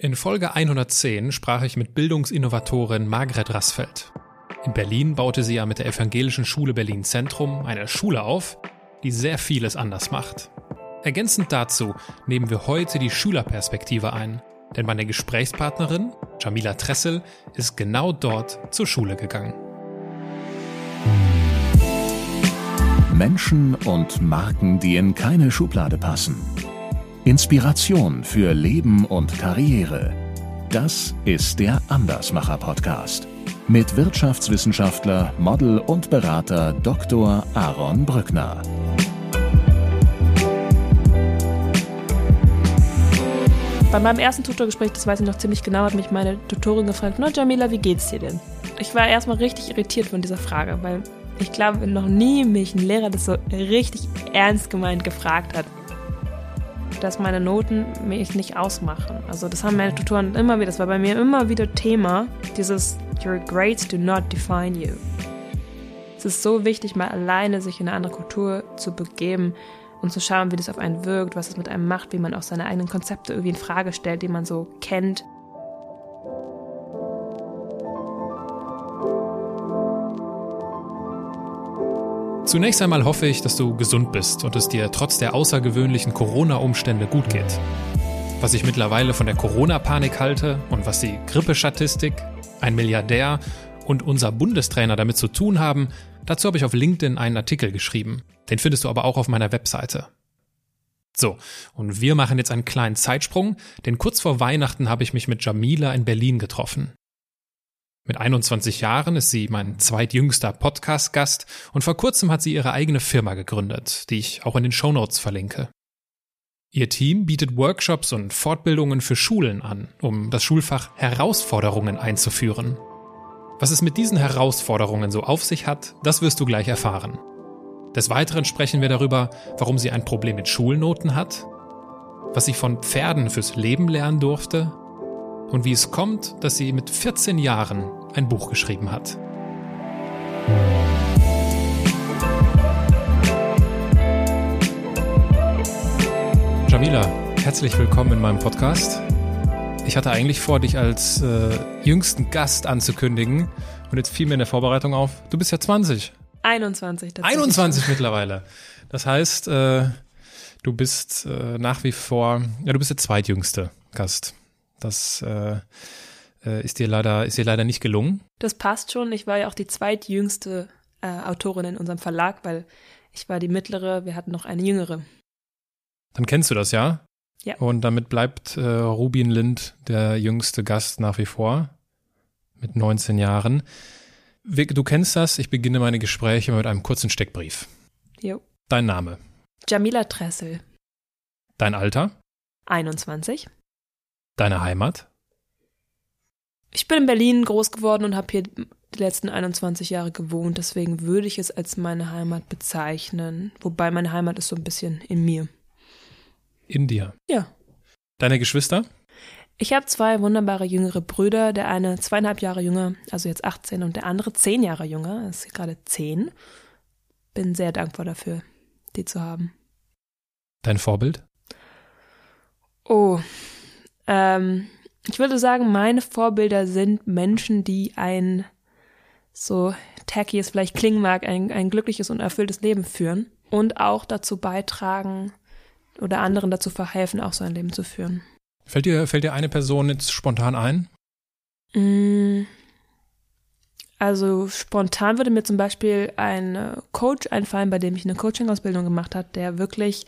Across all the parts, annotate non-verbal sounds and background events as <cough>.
In Folge 110 sprach ich mit Bildungsinnovatorin Margret Rassfeld. In Berlin baute sie ja mit der Evangelischen Schule Berlin Zentrum eine Schule auf, die sehr vieles anders macht. Ergänzend dazu nehmen wir heute die Schülerperspektive ein, denn meine Gesprächspartnerin, Jamila Tressel, ist genau dort zur Schule gegangen. Menschen und Marken, die in keine Schublade passen. Inspiration für Leben und Karriere. Das ist der Andersmacher Podcast mit Wirtschaftswissenschaftler, Model und Berater Dr. Aaron Brückner. Bei meinem ersten Tutorgespräch, das weiß ich noch ziemlich genau, hat mich meine Tutorin gefragt, na Jamila, wie geht's dir denn? Ich war erstmal richtig irritiert von dieser Frage, weil ich glaube, noch nie mich ein Lehrer das so richtig ernst gemeint gefragt hat dass meine Noten mich nicht ausmachen. Also das haben meine Tutoren immer wieder, das war bei mir immer wieder Thema, dieses Your grades do not define you. Es ist so wichtig, mal alleine sich in eine andere Kultur zu begeben und zu schauen, wie das auf einen wirkt, was es mit einem macht, wie man auch seine eigenen Konzepte irgendwie in Frage stellt, die man so kennt. Zunächst einmal hoffe ich, dass du gesund bist und es dir trotz der außergewöhnlichen Corona-Umstände gut geht. Was ich mittlerweile von der Corona-Panik halte und was die Grippestatistik, ein Milliardär und unser Bundestrainer damit zu tun haben, dazu habe ich auf LinkedIn einen Artikel geschrieben. Den findest du aber auch auf meiner Webseite. So, und wir machen jetzt einen kleinen Zeitsprung, denn kurz vor Weihnachten habe ich mich mit Jamila in Berlin getroffen. Mit 21 Jahren ist sie mein zweitjüngster Podcast-Gast und vor kurzem hat sie ihre eigene Firma gegründet, die ich auch in den Shownotes verlinke. Ihr Team bietet Workshops und Fortbildungen für Schulen an, um das Schulfach Herausforderungen einzuführen. Was es mit diesen Herausforderungen so auf sich hat, das wirst du gleich erfahren. Des Weiteren sprechen wir darüber, warum sie ein Problem mit Schulnoten hat, was sie von Pferden fürs Leben lernen durfte und wie es kommt, dass sie mit 14 Jahren ein Buch geschrieben hat. Jamila, herzlich willkommen in meinem Podcast. Ich hatte eigentlich vor, dich als äh, jüngsten Gast anzukündigen und jetzt fiel mir in der Vorbereitung auf, du bist ja 20. 21. 21 mittlerweile. Das heißt, äh, du bist äh, nach wie vor, ja, du bist der zweitjüngste Gast. Das äh, äh, ist, dir leider, ist dir leider nicht gelungen. Das passt schon. Ich war ja auch die zweitjüngste äh, Autorin in unserem Verlag, weil ich war die mittlere, wir hatten noch eine jüngere. Dann kennst du das, ja? Ja. Und damit bleibt äh, Rubin Lind der jüngste Gast nach wie vor mit 19 Jahren. Du kennst das, ich beginne meine Gespräche mit einem kurzen Steckbrief. Jo. Dein Name? Jamila Tressel. Dein Alter? 21. Deine Heimat? Ich bin in Berlin groß geworden und habe hier die letzten 21 Jahre gewohnt. Deswegen würde ich es als meine Heimat bezeichnen. Wobei meine Heimat ist so ein bisschen in mir. In dir? Ja. Deine Geschwister? Ich habe zwei wunderbare jüngere Brüder. Der eine zweieinhalb Jahre jünger, also jetzt 18, und der andere zehn Jahre jünger, ist gerade zehn. Bin sehr dankbar dafür, die zu haben. Dein Vorbild? Oh, ähm, ich würde sagen, meine Vorbilder sind Menschen, die ein, so tacky es vielleicht klingen mag, ein, ein glückliches und erfülltes Leben führen und auch dazu beitragen oder anderen dazu verhelfen, auch so ein Leben zu führen. Fällt dir, fällt dir eine Person jetzt spontan ein? Mm. Also spontan würde mir zum Beispiel ein Coach einfallen, bei dem ich eine Coaching-Ausbildung gemacht habe, der wirklich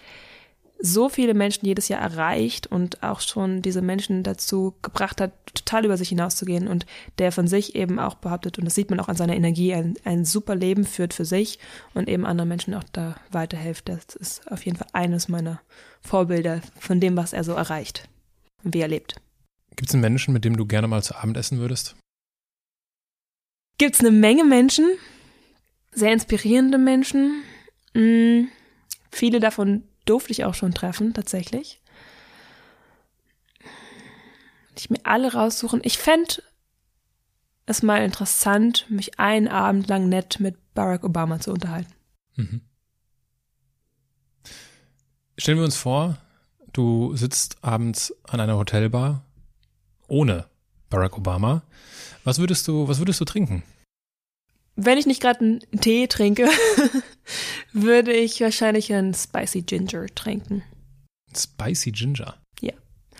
so viele Menschen jedes Jahr erreicht und auch schon diese Menschen dazu gebracht hat, total über sich hinauszugehen und der von sich eben auch behauptet, und das sieht man auch an seiner Energie, ein, ein super Leben führt für sich und eben anderen Menschen auch da weiterhilft. Das ist auf jeden Fall eines meiner Vorbilder von dem, was er so erreicht und wie er lebt. Gibt es einen Menschen, mit dem du gerne mal zu Abend essen würdest? Gibt es eine Menge Menschen, sehr inspirierende Menschen. Hm, viele davon durfte ich auch schon treffen, tatsächlich. Ich mir alle raussuchen. Ich fände es mal interessant, mich einen Abend lang nett mit Barack Obama zu unterhalten. Mhm. Stellen wir uns vor, du sitzt abends an einer Hotelbar ohne Barack Obama. Was würdest du, was würdest du trinken? Wenn ich nicht gerade einen Tee trinke, <laughs> würde ich wahrscheinlich einen Spicy Ginger trinken. Spicy Ginger. Ja.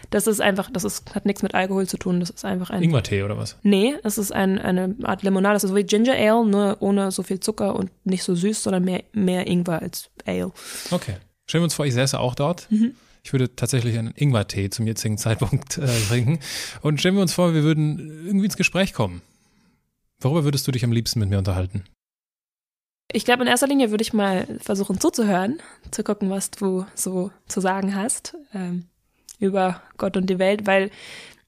Das ist einfach, das ist, hat nichts mit Alkohol zu tun. Das ist einfach ein. Ingwertee oder was? Nee, es ist ein, eine Art Limonade. Das ist so wie Ginger Ale, nur ohne so viel Zucker und nicht so süß, sondern mehr, mehr Ingwer als Ale. Okay. Stellen wir uns vor, ich säße auch dort. Mhm. Ich würde tatsächlich einen Ingwertee zum jetzigen Zeitpunkt äh, trinken. Und stellen wir uns vor, wir würden irgendwie ins Gespräch kommen. Worüber würdest du dich am liebsten mit mir unterhalten? Ich glaube, in erster Linie würde ich mal versuchen zuzuhören, zu gucken, was du so zu sagen hast ähm, über Gott und die Welt, weil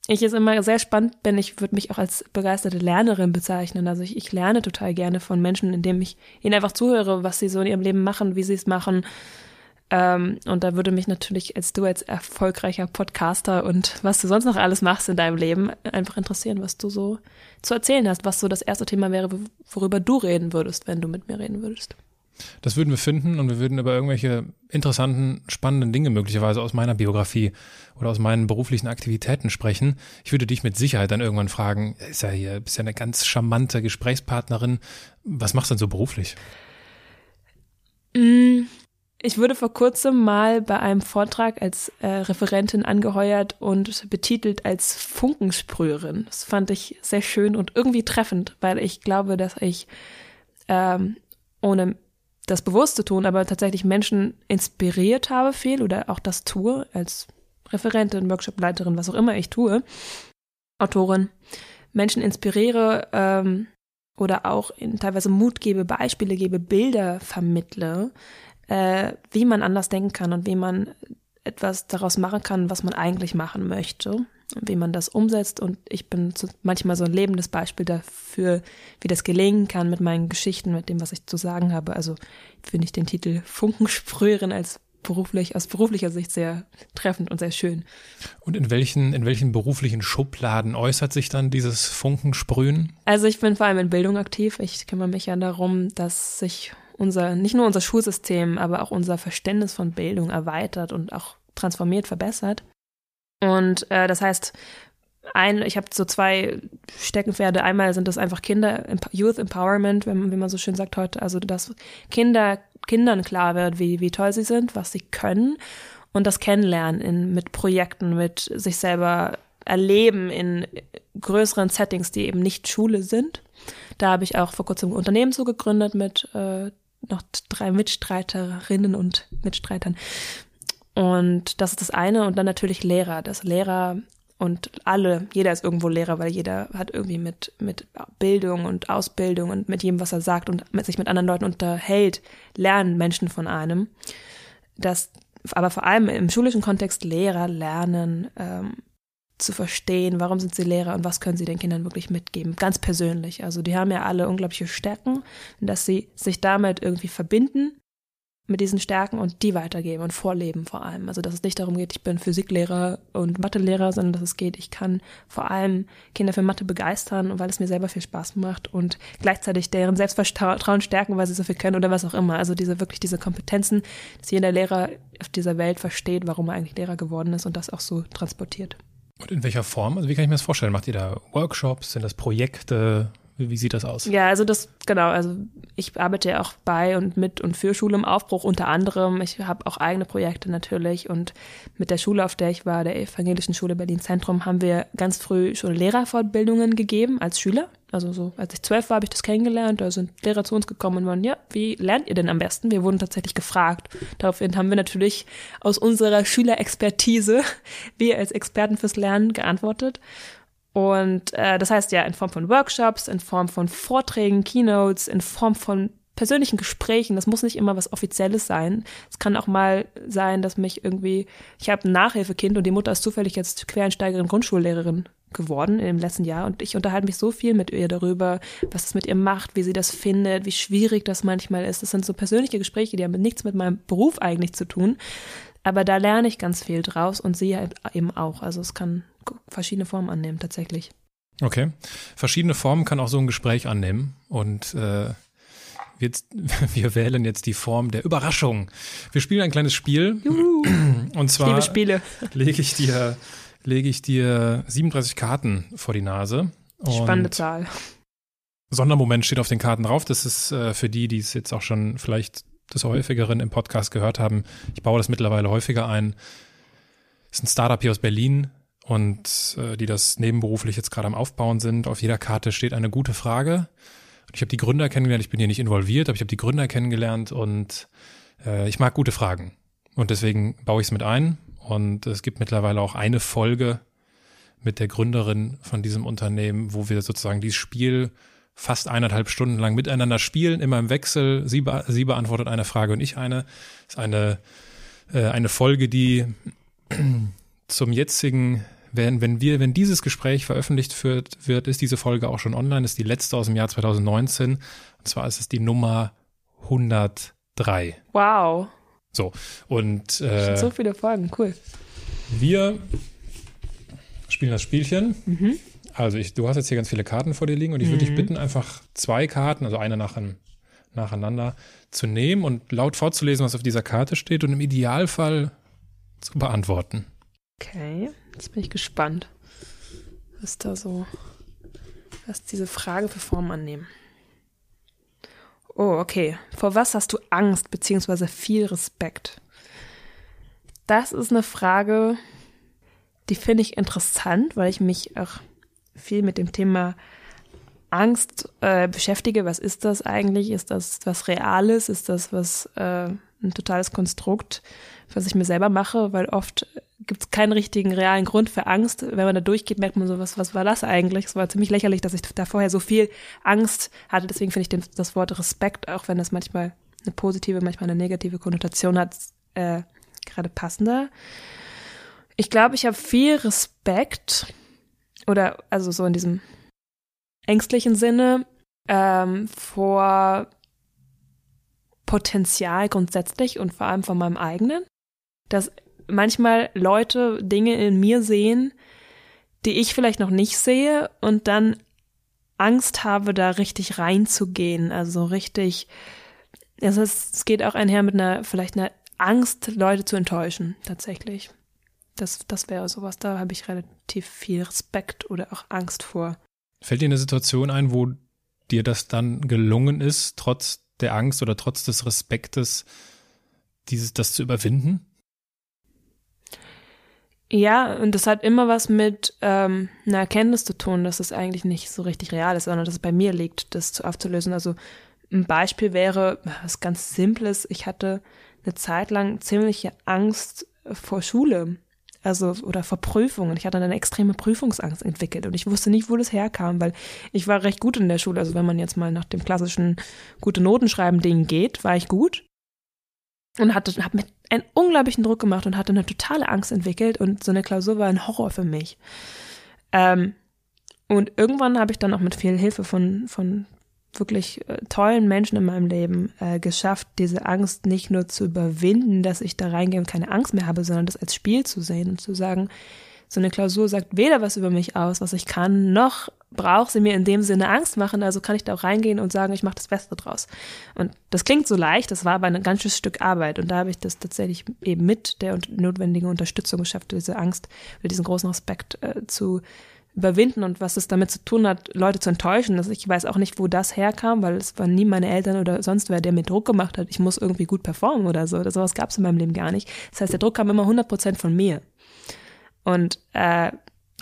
ich es immer sehr spannend bin. Ich würde mich auch als begeisterte Lernerin bezeichnen. Also ich, ich lerne total gerne von Menschen, indem ich ihnen einfach zuhöre, was sie so in ihrem Leben machen, wie sie es machen, ähm, und da würde mich natürlich als du als erfolgreicher Podcaster und was du sonst noch alles machst in deinem Leben einfach interessieren, was du so zu erzählen hast, was so das erste Thema wäre, worüber du reden würdest, wenn du mit mir reden würdest. Das würden wir finden und wir würden über irgendwelche interessanten, spannenden Dinge möglicherweise aus meiner Biografie oder aus meinen beruflichen Aktivitäten sprechen. Ich würde dich mit Sicherheit dann irgendwann fragen, ist ja hier, bist ja eine ganz charmante Gesprächspartnerin. Was machst du denn so beruflich? Ich wurde vor kurzem mal bei einem Vortrag als äh, Referentin angeheuert und betitelt als Funkensprüherin. Das fand ich sehr schön und irgendwie treffend, weil ich glaube, dass ich ähm, ohne das bewusst zu tun, aber tatsächlich Menschen inspiriert habe viel oder auch das tue als Referentin, Workshopleiterin, was auch immer ich tue, Autorin, Menschen inspiriere ähm, oder auch in, teilweise Mut gebe, Beispiele gebe, Bilder vermittle, äh, wie man anders denken kann und wie man etwas daraus machen kann, was man eigentlich machen möchte und wie man das umsetzt. Und ich bin so, manchmal so ein lebendes Beispiel dafür, wie das gelingen kann mit meinen Geschichten, mit dem, was ich zu sagen habe. Also finde ich den Titel Funkensprüherin als beruflich, aus beruflicher Sicht sehr treffend und sehr schön. Und in welchen, in welchen beruflichen Schubladen äußert sich dann dieses Funkensprühen? Also ich bin vor allem in Bildung aktiv. Ich kümmere mich ja darum, dass sich unser, nicht nur unser Schulsystem, aber auch unser Verständnis von Bildung erweitert und auch transformiert, verbessert. Und äh, das heißt, ein, ich habe so zwei Steckenpferde. Einmal sind das einfach Kinder, Youth Empowerment, wenn, wie man so schön sagt heute. Also, dass Kinder, Kindern klar wird, wie, wie toll sie sind, was sie können und das Kennenlernen in, mit Projekten, mit sich selber erleben in größeren Settings, die eben nicht Schule sind. Da habe ich auch vor kurzem ein Unternehmen zugegründet mit äh, noch drei Mitstreiterinnen und Mitstreitern. Und das ist das eine. Und dann natürlich Lehrer. Das Lehrer und alle, jeder ist irgendwo Lehrer, weil jeder hat irgendwie mit, mit Bildung und Ausbildung und mit jedem, was er sagt und mit sich mit anderen Leuten unterhält, lernen Menschen von einem. Das, aber vor allem im schulischen Kontext Lehrer lernen, ähm, zu verstehen, warum sind sie Lehrer und was können sie den Kindern wirklich mitgeben, ganz persönlich. Also die haben ja alle unglaubliche Stärken, dass sie sich damit irgendwie verbinden mit diesen Stärken und die weitergeben und vorleben vor allem. Also dass es nicht darum geht, ich bin Physiklehrer und Mathelehrer, sondern dass es geht, ich kann vor allem Kinder für Mathe begeistern, weil es mir selber viel Spaß macht und gleichzeitig deren Selbstvertrauen stärken, weil sie so viel können oder was auch immer. Also diese wirklich diese Kompetenzen, dass jeder Lehrer auf dieser Welt versteht, warum er eigentlich Lehrer geworden ist und das auch so transportiert. Und in welcher Form? Also wie kann ich mir das vorstellen? Macht ihr da Workshops? Sind das Projekte? Wie, sieht das aus? Ja, also das, genau, also ich arbeite ja auch bei und mit und für Schule im Aufbruch unter anderem. Ich habe auch eigene Projekte natürlich und mit der Schule, auf der ich war, der Evangelischen Schule Berlin Zentrum, haben wir ganz früh schon Lehrerfortbildungen gegeben als Schüler. Also so, als ich zwölf war, habe ich das kennengelernt. Da sind Lehrer zu uns gekommen und waren, ja, wie lernt ihr denn am besten? Wir wurden tatsächlich gefragt. Daraufhin haben wir natürlich aus unserer Schülerexpertise, <laughs> wir als Experten fürs Lernen, geantwortet. Und äh, das heißt ja in Form von Workshops, in Form von Vorträgen, Keynotes, in Form von persönlichen Gesprächen. Das muss nicht immer was Offizielles sein. Es kann auch mal sein, dass mich irgendwie, ich habe ein Nachhilfekind und die Mutter ist zufällig jetzt Quereinsteigerin Grundschullehrerin geworden im letzten Jahr und ich unterhalte mich so viel mit ihr darüber, was es mit ihr macht, wie sie das findet, wie schwierig das manchmal ist. Das sind so persönliche Gespräche, die haben nichts mit meinem Beruf eigentlich zu tun. Aber da lerne ich ganz viel draus und sie halt eben auch. Also es kann verschiedene Formen annehmen, tatsächlich. Okay. Verschiedene Formen kann auch so ein Gespräch annehmen. Und äh, jetzt, <laughs> wir wählen jetzt die Form der Überraschung. Wir spielen ein kleines Spiel. Juhu. Und zwar lege ich dir lege ich dir 37 Karten vor die Nase. Spannende Zahl. Sondermoment steht auf den Karten drauf. Das ist äh, für die, die es jetzt auch schon vielleicht des häufigeren im Podcast gehört haben. Ich baue das mittlerweile häufiger ein. Das ist ein Startup hier aus Berlin und äh, die das nebenberuflich jetzt gerade am Aufbauen sind. Auf jeder Karte steht eine gute Frage. Ich habe die Gründer kennengelernt. Ich bin hier nicht involviert, aber ich habe die Gründer kennengelernt und äh, ich mag gute Fragen. Und deswegen baue ich es mit ein. Und es gibt mittlerweile auch eine Folge mit der Gründerin von diesem Unternehmen, wo wir sozusagen dieses Spiel fast eineinhalb Stunden lang miteinander spielen, immer im Wechsel. Sie, be sie beantwortet eine Frage und ich eine. Das ist eine, äh, eine Folge, die <clears throat> zum jetzigen, wenn, wenn wir, wenn dieses Gespräch veröffentlicht wird, wird, ist diese Folge auch schon online, ist die letzte aus dem Jahr 2019. Und zwar ist es die Nummer 103. Wow. So, und äh, so viele Folgen, cool. Wir spielen das Spielchen. Mhm. Also ich, du hast jetzt hier ganz viele Karten vor dir liegen und ich würde dich mhm. bitten, einfach zwei Karten, also eine nach, nacheinander, zu nehmen und laut vorzulesen, was auf dieser Karte steht und im Idealfall zu beantworten. Okay, jetzt bin ich gespannt, was da so, was diese Frage für Form annehmen. Oh, okay. Vor was hast du Angst beziehungsweise viel Respekt? Das ist eine Frage, die finde ich interessant, weil ich mich auch viel mit dem Thema Angst äh, beschäftige. Was ist das eigentlich? Ist das was Reales? Ist das was äh, ein totales Konstrukt, was ich mir selber mache? Weil oft gibt es keinen richtigen realen Grund für Angst. Wenn man da durchgeht, merkt man so, was, was war das eigentlich? Es war ziemlich lächerlich, dass ich da vorher so viel Angst hatte. Deswegen finde ich den, das Wort Respekt, auch wenn das manchmal eine positive, manchmal eine negative Konnotation hat, äh, gerade passender. Ich glaube, ich habe viel Respekt oder also so in diesem ängstlichen Sinne ähm, vor Potenzial grundsätzlich und vor allem von meinem eigenen, dass manchmal Leute Dinge in mir sehen, die ich vielleicht noch nicht sehe und dann Angst habe, da richtig reinzugehen, also richtig, es, ist, es geht auch einher mit einer, vielleicht einer Angst, Leute zu enttäuschen, tatsächlich. Das, das wäre sowas, da habe ich relativ viel Respekt oder auch Angst vor. Fällt dir eine Situation ein, wo dir das dann gelungen ist, trotz der Angst oder trotz des Respektes, dieses, das zu überwinden? Ja, und das hat immer was mit ähm, einer Erkenntnis zu tun, dass es eigentlich nicht so richtig real ist, sondern dass es bei mir liegt, das aufzulösen. Also ein Beispiel wäre was ganz Simples. Ich hatte eine Zeit lang ziemliche Angst vor Schule also oder vor Prüfungen. Ich hatte eine extreme Prüfungsangst entwickelt und ich wusste nicht, wo das herkam, weil ich war recht gut in der Schule. Also wenn man jetzt mal nach dem klassischen gute Noten schreiben Ding geht, war ich gut und hatte habe mir einen unglaublichen Druck gemacht und hatte eine totale Angst entwickelt und so eine Klausur war ein Horror für mich. Ähm, und irgendwann habe ich dann auch mit viel Hilfe von von wirklich äh, tollen Menschen in meinem Leben äh, geschafft, diese Angst nicht nur zu überwinden, dass ich da reingehe und keine Angst mehr habe, sondern das als Spiel zu sehen und zu sagen, so eine Klausur sagt weder was über mich aus, was ich kann, noch braucht sie mir in dem Sinne Angst machen, also kann ich da auch reingehen und sagen, ich mache das Beste draus. Und das klingt so leicht, das war aber ein ganzes Stück Arbeit und da habe ich das tatsächlich eben mit der notwendigen Unterstützung geschafft, diese Angst oder diesen großen Respekt äh, zu überwinden und was es damit zu tun hat, Leute zu enttäuschen. Also ich weiß auch nicht, wo das herkam, weil es waren nie meine Eltern oder sonst wer, der mir Druck gemacht hat, ich muss irgendwie gut performen oder so. Oder sowas gab es in meinem Leben gar nicht. Das heißt, der Druck kam immer 100 Prozent von mir. Und äh,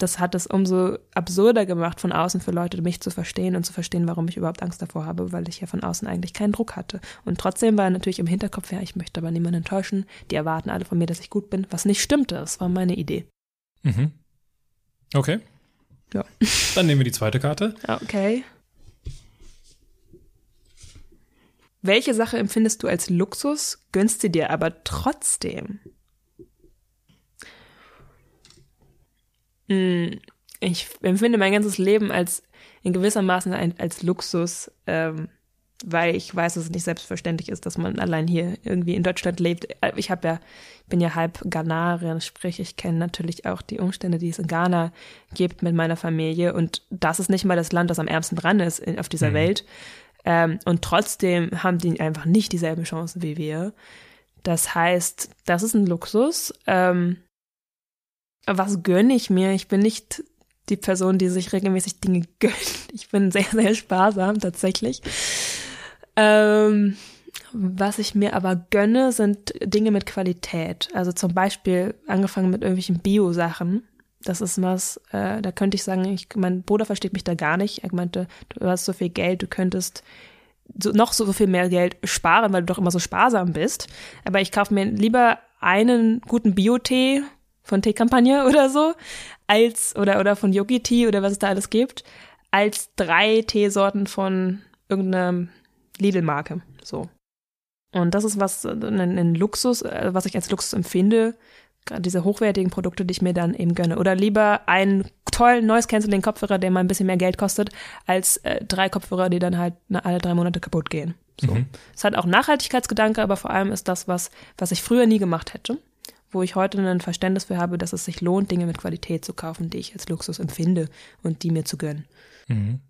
das hat es umso absurder gemacht, von außen für Leute mich zu verstehen und zu verstehen, warum ich überhaupt Angst davor habe, weil ich ja von außen eigentlich keinen Druck hatte. Und trotzdem war natürlich im Hinterkopf, ja, ich möchte aber niemanden enttäuschen. Die erwarten alle von mir, dass ich gut bin, was nicht stimmte. Das war meine Idee. Mhm. Okay. Ja. <laughs> Dann nehmen wir die zweite Karte. Okay. Welche Sache empfindest du als Luxus, gönnst sie dir aber trotzdem? Ich empfinde mein ganzes Leben als in gewissermaßen als Luxus. Ähm, weil ich weiß, dass es nicht selbstverständlich ist, dass man allein hier irgendwie in Deutschland lebt. Ich habe ja, bin ja halb Ghanaerin, sprich, ich kenne natürlich auch die Umstände, die es in Ghana gibt mit meiner Familie. Und das ist nicht mal das Land, das am ärmsten dran ist auf dieser mhm. Welt. Ähm, und trotzdem haben die einfach nicht dieselben Chancen wie wir. Das heißt, das ist ein Luxus. Ähm, Was gönne ich mir? Ich bin nicht die Person, die sich regelmäßig Dinge <laughs> gönnt. Ich bin sehr, sehr sparsam tatsächlich. Ähm, was ich mir aber gönne, sind Dinge mit Qualität. Also zum Beispiel angefangen mit irgendwelchen Bio-Sachen. Das ist was, äh, da könnte ich sagen, ich, mein Bruder versteht mich da gar nicht. Er meinte, du hast so viel Geld, du könntest so, noch so viel mehr Geld sparen, weil du doch immer so sparsam bist. Aber ich kaufe mir lieber einen guten Bio-Tee von Teekampagne <laughs> oder so, als, oder, oder von Yogi Tea oder was es da alles gibt, als drei Teesorten von irgendeiner Lidl-Marke. So. Und das ist was, ein, ein Luxus, äh, was ich als Luxus empfinde, gerade diese hochwertigen Produkte, die ich mir dann eben gönne. Oder lieber einen tollen Noise Cancelling Kopfhörer, der mal ein bisschen mehr Geld kostet, als äh, drei Kopfhörer, die dann halt alle drei Monate kaputt gehen. So. Mhm. Es hat auch Nachhaltigkeitsgedanke, aber vor allem ist das was, was ich früher nie gemacht hätte, wo ich heute ein Verständnis für habe, dass es sich lohnt, Dinge mit Qualität zu kaufen, die ich als Luxus empfinde und die mir zu gönnen. Mhm.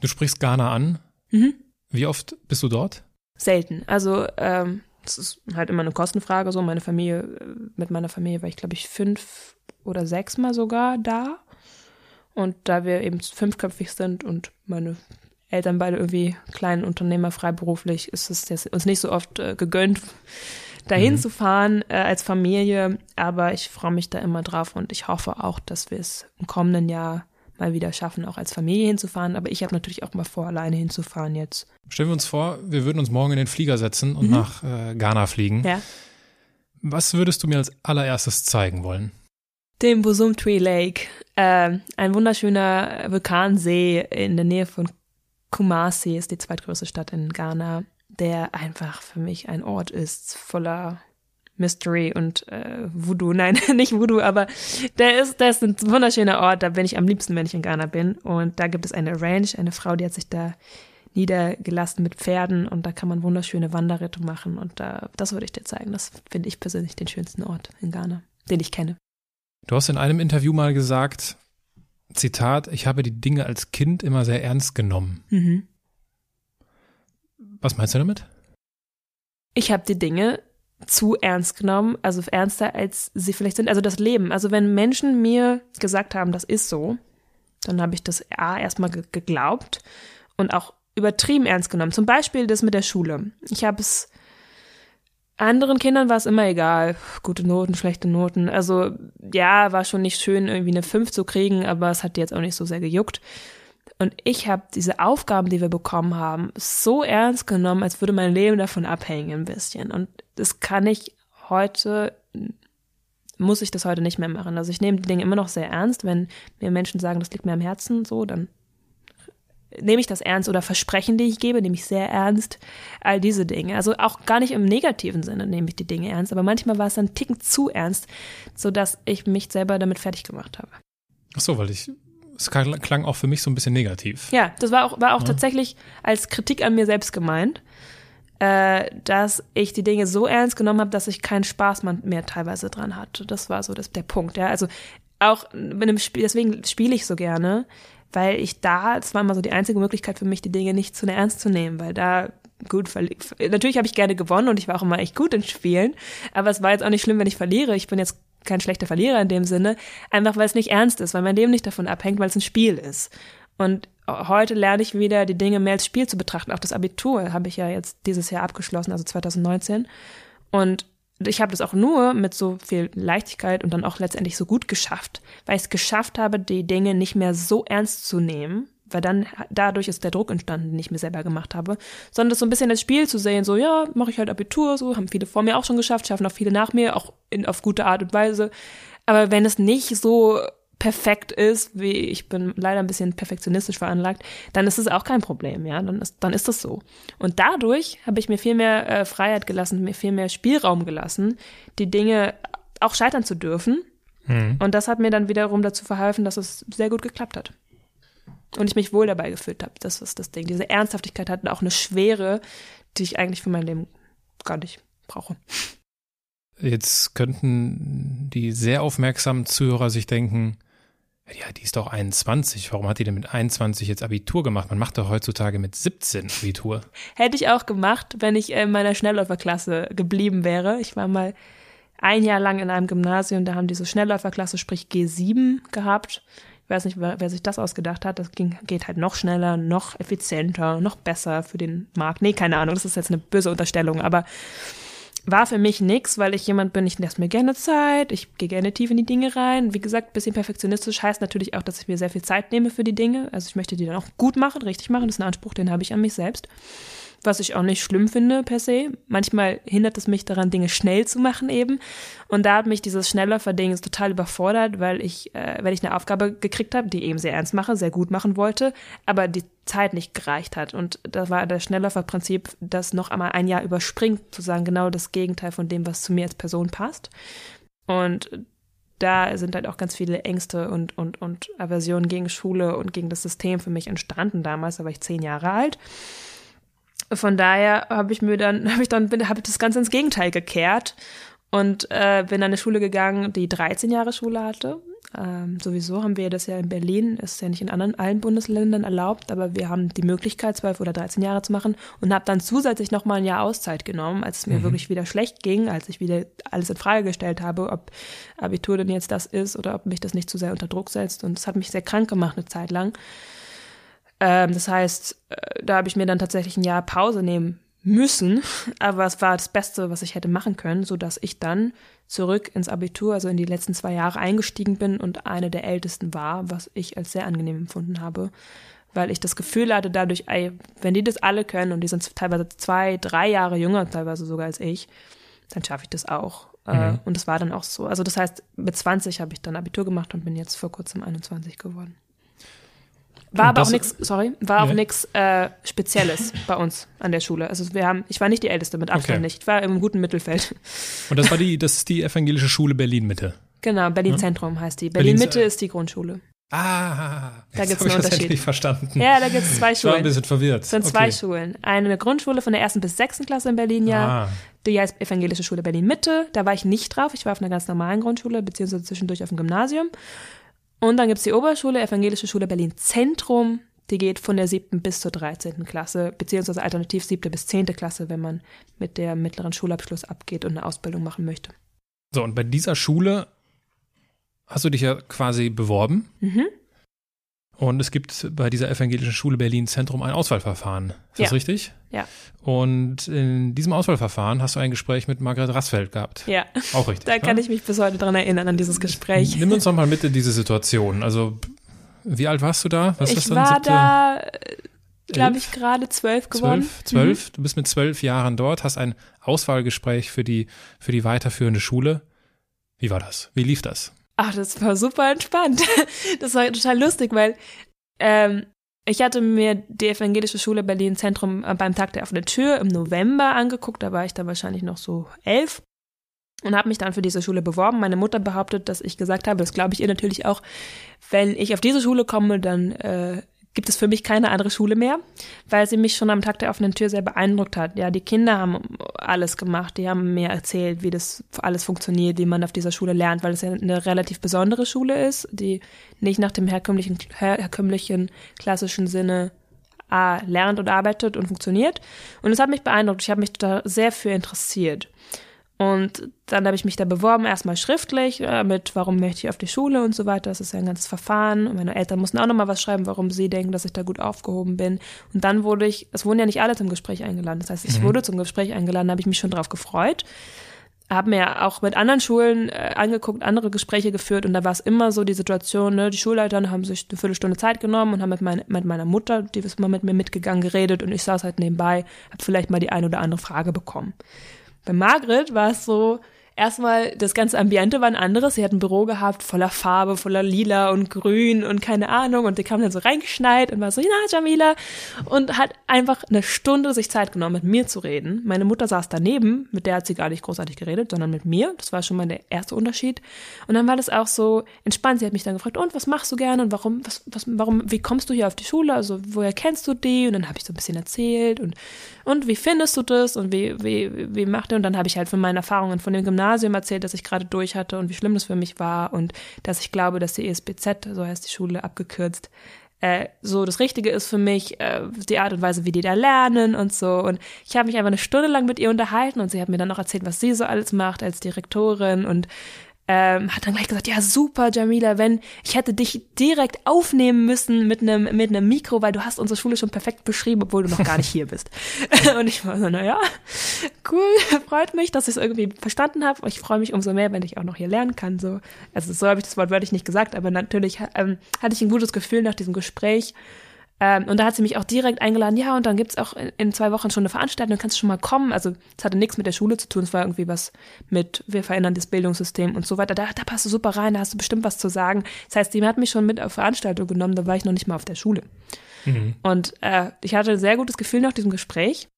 Du sprichst Ghana an. Mhm. Wie oft bist du dort? Selten. Also ähm, es ist halt immer eine Kostenfrage. So meine Familie, mit meiner Familie war ich glaube ich fünf oder sechs Mal sogar da. Und da wir eben fünfköpfig sind und meine Eltern beide irgendwie kleinen Unternehmer freiberuflich, ist es jetzt uns nicht so oft äh, gegönnt, dahin mhm. zu fahren äh, als Familie. Aber ich freue mich da immer drauf und ich hoffe auch, dass wir es im kommenden Jahr mal wieder schaffen, auch als Familie hinzufahren. Aber ich habe natürlich auch mal vor, alleine hinzufahren jetzt. Stellen wir uns vor, wir würden uns morgen in den Flieger setzen und mhm. nach äh, Ghana fliegen. Ja. Was würdest du mir als allererstes zeigen wollen? Den Bosumtwi Lake, äh, ein wunderschöner Vulkansee in der Nähe von Kumasi, ist die zweitgrößte Stadt in Ghana, der einfach für mich ein Ort ist voller Mystery und äh, Voodoo. <laughs> Nein, nicht Voodoo, aber der ist, der ist ein wunderschöner Ort. Da bin ich am liebsten, wenn ich in Ghana bin. Und da gibt es eine Ranch, eine Frau, die hat sich da niedergelassen mit Pferden und da kann man wunderschöne Wanderritte machen. Und da, das würde ich dir zeigen. Das finde ich persönlich den schönsten Ort in Ghana, den ich kenne. Du hast in einem Interview mal gesagt, Zitat, ich habe die Dinge als Kind immer sehr ernst genommen. Mhm. Was meinst du damit? Ich habe die Dinge zu ernst genommen, also ernster als sie vielleicht sind. Also das Leben. Also wenn Menschen mir gesagt haben, das ist so, dann habe ich das A erstmal geglaubt und auch übertrieben ernst genommen. Zum Beispiel das mit der Schule. Ich habe es anderen Kindern war es immer egal. Gute Noten, schlechte Noten. Also ja, war schon nicht schön, irgendwie eine 5 zu kriegen, aber es hat die jetzt auch nicht so sehr gejuckt. Und ich habe diese Aufgaben, die wir bekommen haben, so ernst genommen, als würde mein Leben davon abhängen ein bisschen. Und das kann ich heute, muss ich das heute nicht mehr machen. Also ich nehme die Dinge immer noch sehr ernst. Wenn mir Menschen sagen, das liegt mir am Herzen, so, dann nehme ich das ernst oder Versprechen, die ich gebe, nehme ich sehr ernst. All diese Dinge. Also auch gar nicht im negativen Sinne nehme ich die Dinge ernst, aber manchmal war es dann Ticken zu ernst, sodass ich mich selber damit fertig gemacht habe. Ach so, weil ich es klang auch für mich so ein bisschen negativ. Ja, das war auch, war auch ja. tatsächlich als Kritik an mir selbst gemeint, äh, dass ich die Dinge so ernst genommen habe, dass ich keinen Spaß mehr teilweise dran hatte. Das war so das, der Punkt, ja. Also auch mit einem Spiel, deswegen spiele ich so gerne, weil ich da, es war immer so die einzige Möglichkeit für mich, die Dinge nicht zu ernst zu nehmen, weil da gut natürlich habe ich gerne gewonnen und ich war auch immer echt gut in Spielen, aber es war jetzt auch nicht schlimm, wenn ich verliere. Ich bin jetzt kein schlechter Verlierer in dem Sinne, einfach weil es nicht ernst ist, weil mein Leben nicht davon abhängt, weil es ein Spiel ist. Und heute lerne ich wieder, die Dinge mehr als Spiel zu betrachten. Auch das Abitur habe ich ja jetzt dieses Jahr abgeschlossen, also 2019. Und ich habe das auch nur mit so viel Leichtigkeit und dann auch letztendlich so gut geschafft, weil ich es geschafft habe, die Dinge nicht mehr so ernst zu nehmen, weil dann dadurch ist der Druck entstanden, den ich mir selber gemacht habe, sondern das so ein bisschen als Spiel zu sehen, so ja, mache ich halt Abitur, so haben viele vor mir auch schon geschafft, schaffen auch viele nach mir, auch in, auf gute Art und Weise. Aber wenn es nicht so perfekt ist, wie ich bin leider ein bisschen perfektionistisch veranlagt, dann ist es auch kein Problem, ja, dann ist dann ist das so. Und dadurch habe ich mir viel mehr äh, Freiheit gelassen, mir viel mehr Spielraum gelassen, die Dinge auch scheitern zu dürfen. Mhm. Und das hat mir dann wiederum dazu verholfen, dass es sehr gut geklappt hat und ich mich wohl dabei gefühlt habe. Das ist das Ding. Diese Ernsthaftigkeit hat auch eine Schwere, die ich eigentlich für mein Leben gar nicht brauche. Jetzt könnten die sehr aufmerksamen Zuhörer sich denken, ja, die ist doch 21. Warum hat die denn mit 21 jetzt Abitur gemacht? Man macht doch heutzutage mit 17 Abitur. Hätte ich auch gemacht, wenn ich in meiner Schnellläuferklasse geblieben wäre. Ich war mal ein Jahr lang in einem Gymnasium, da haben die so Schnellläuferklasse, sprich G7 gehabt. Ich weiß nicht, wer, wer sich das ausgedacht hat. Das ging, geht halt noch schneller, noch effizienter, noch besser für den Markt. Nee, keine Ahnung, das ist jetzt eine böse Unterstellung, aber war für mich nix, weil ich jemand bin, ich lasse mir gerne Zeit, ich gehe gerne tief in die Dinge rein. Wie gesagt, bisschen perfektionistisch heißt natürlich auch, dass ich mir sehr viel Zeit nehme für die Dinge. Also ich möchte die dann auch gut machen, richtig machen. Das ist ein Anspruch, den habe ich an mich selbst was ich auch nicht schlimm finde per se. Manchmal hindert es mich daran, Dinge schnell zu machen eben. Und da hat mich dieses Schnellläufer-Ding total überfordert, weil ich, äh, wenn ich eine Aufgabe gekriegt habe, die eben sehr ernst mache, sehr gut machen wollte, aber die Zeit nicht gereicht hat. Und da war das Schnellläufer-Prinzip, das noch einmal ein Jahr überspringt, zu sagen, genau das Gegenteil von dem, was zu mir als Person passt. Und da sind halt auch ganz viele Ängste und, und, und Aversionen gegen Schule und gegen das System für mich entstanden damals, da war ich zehn Jahre alt. Von daher habe ich mir dann, <laughs> habe ich dann, bin, habe ich das Ganze ins Gegenteil gekehrt und äh, bin an eine Schule gegangen, die 13 Jahre Schule hatte. Ähm, sowieso haben wir das ja in Berlin, ist ja nicht in anderen allen Bundesländern erlaubt, aber wir haben die Möglichkeit, 12 oder 13 Jahre zu machen und habe dann zusätzlich noch mal ein Jahr Auszeit genommen, als es mir mhm. wirklich wieder schlecht ging, als ich wieder alles in Frage gestellt habe, ob Abitur denn jetzt das ist oder ob mich das nicht zu sehr unter Druck setzt. Und es hat mich sehr krank gemacht eine Zeit lang. Ähm, das heißt, äh, da habe ich mir dann tatsächlich ein Jahr Pause nehmen müssen, aber es war das Beste, was ich hätte machen können, so dass ich dann zurück ins Abitur, also in die letzten zwei Jahre eingestiegen bin und eine der ältesten war, was ich als sehr angenehm empfunden habe, weil ich das Gefühl hatte, dadurch, ey, wenn die das alle können und die sind teilweise zwei, drei Jahre jünger, teilweise sogar als ich, dann schaffe ich das auch. Äh, mhm. Und das war dann auch so. Also das heißt, mit 20 habe ich dann Abitur gemacht und bin jetzt vor kurzem 21 geworden. War aber auch nichts, sorry, war auch nichts äh, Spezielles <laughs> bei uns an der Schule. Also wir haben, ich war nicht die Älteste, mit Abstand okay. nicht. Ich war im guten Mittelfeld. Und das war die, das ist die evangelische Schule Berlin Mitte. Genau, Berlin Zentrum heißt die. Berlin Mitte ist die Grundschule. Ah, da gibt es einen Unterschied. Ich verstanden. Ja, da gibt es zwei Schulen. Ich war ein bisschen verwirrt. Es sind okay. zwei Schulen. Eine Grundschule von der ersten bis sechsten Klasse in Berlin, ja. Ah. Die heißt Evangelische Schule Berlin Mitte. Da war ich nicht drauf. Ich war auf einer ganz normalen Grundschule, beziehungsweise zwischendurch auf dem Gymnasium. Und dann gibt es die Oberschule, Evangelische Schule Berlin Zentrum. Die geht von der siebten bis zur dreizehnten Klasse, beziehungsweise alternativ siebte bis zehnte Klasse, wenn man mit der mittleren Schulabschluss abgeht und eine Ausbildung machen möchte. So, und bei dieser Schule hast du dich ja quasi beworben. Mhm. Und es gibt bei dieser evangelischen Schule Berlin Zentrum ein Auswahlverfahren. Ist ja. das richtig? Ja. Und in diesem Auswahlverfahren hast du ein Gespräch mit Margret Rassfeld gehabt. Ja. Auch richtig. da kann ich mich bis heute dran erinnern, an dieses Gespräch. Nimm uns doch mal mit in diese Situation. Also, wie alt warst du da? Was ich das dann? war Siebte? da, glaube ich, gerade zwölf geworden. Zwölf? Zwölf? Mhm. Du bist mit zwölf Jahren dort, hast ein Auswahlgespräch für die, für die weiterführende Schule. Wie war das? Wie lief das? Ach, das war super entspannt. <laughs> Das war total lustig, weil ähm, ich hatte mir die Evangelische Schule Berlin Zentrum äh, beim Tag der offenen Tür im November angeguckt. Da war ich dann wahrscheinlich noch so elf und habe mich dann für diese Schule beworben. Meine Mutter behauptet, dass ich gesagt habe, das glaube ich ihr natürlich auch, wenn ich auf diese Schule komme, dann äh, gibt es für mich keine andere Schule mehr, weil sie mich schon am Tag der offenen Tür sehr beeindruckt hat. Ja, die Kinder haben alles gemacht, die haben mir erzählt, wie das alles funktioniert, wie man auf dieser Schule lernt, weil es ja eine relativ besondere Schule ist, die nicht nach dem herkömmlichen, herkömmlichen klassischen Sinne lernt und arbeitet und funktioniert. Und es hat mich beeindruckt. Ich habe mich da sehr für interessiert. Und dann habe ich mich da beworben, erstmal schriftlich, mit warum möchte ich auf die Schule und so weiter. Das ist ja ein ganzes Verfahren. Und meine Eltern mussten auch nochmal was schreiben, warum sie denken, dass ich da gut aufgehoben bin. Und dann wurde ich, es wurden ja nicht alle zum Gespräch eingeladen. Das heißt, ich mhm. wurde zum Gespräch eingeladen, habe ich mich schon drauf gefreut. Habe mir auch mit anderen Schulen äh, angeguckt, andere Gespräche geführt und da war es immer so die Situation, ne, die Schulleiter haben sich eine Viertelstunde Zeit genommen und haben mit, mein, mit meiner Mutter, die ist mal mit mir mitgegangen, geredet und ich saß halt nebenbei, habe vielleicht mal die eine oder andere Frage bekommen. Bei Margret war es so, erstmal, das ganze Ambiente war ein anderes. Sie hat ein Büro gehabt, voller Farbe, voller Lila und Grün und keine Ahnung. Und die kam dann so reingeschneit und war so, ja, Jamila. Und hat einfach eine Stunde sich Zeit genommen, mit mir zu reden. Meine Mutter saß daneben, mit der hat sie gar nicht großartig geredet, sondern mit mir. Das war schon mal der erste Unterschied. Und dann war das auch so entspannt. Sie hat mich dann gefragt, und was machst du gerne und warum, was, was, warum, wie kommst du hier auf die Schule? Also, woher kennst du die? Und dann habe ich so ein bisschen erzählt und, und wie findest du das und wie, wie, wie macht ihr? Und dann habe ich halt von meinen Erfahrungen von dem Gymnasium erzählt, dass ich gerade durch hatte und wie schlimm das für mich war und dass ich glaube, dass die ESBZ, so heißt die Schule abgekürzt, äh, so das Richtige ist für mich, äh, die Art und Weise, wie die da lernen und so. Und ich habe mich einfach eine Stunde lang mit ihr unterhalten und sie hat mir dann noch erzählt, was sie so alles macht als Direktorin und ähm, hat dann gleich gesagt, ja super, Jamila, wenn ich hätte dich direkt aufnehmen müssen mit einem mit einem Mikro, weil du hast unsere Schule schon perfekt beschrieben, obwohl du noch gar nicht hier bist. <laughs> und ich war so, naja, cool, freut mich, dass ich es irgendwie verstanden habe. Ich freue mich umso mehr, wenn ich auch noch hier lernen kann. So, also so habe ich das Wort wörtlich nicht gesagt, aber natürlich ähm, hatte ich ein gutes Gefühl nach diesem Gespräch ähm, und da hat sie mich auch direkt eingeladen, ja, und dann gibt's auch in, in zwei Wochen schon eine Veranstaltung, kannst du schon mal kommen. Also es hatte nichts mit der Schule zu tun, es war irgendwie was mit, wir verändern das Bildungssystem und so weiter. Da, da passt du super rein, da hast du bestimmt was zu sagen. Das heißt, die hat mich schon mit auf Veranstaltung genommen, da war ich noch nicht mal auf der Schule. Mhm. Und äh, ich hatte ein sehr gutes Gefühl nach diesem Gespräch.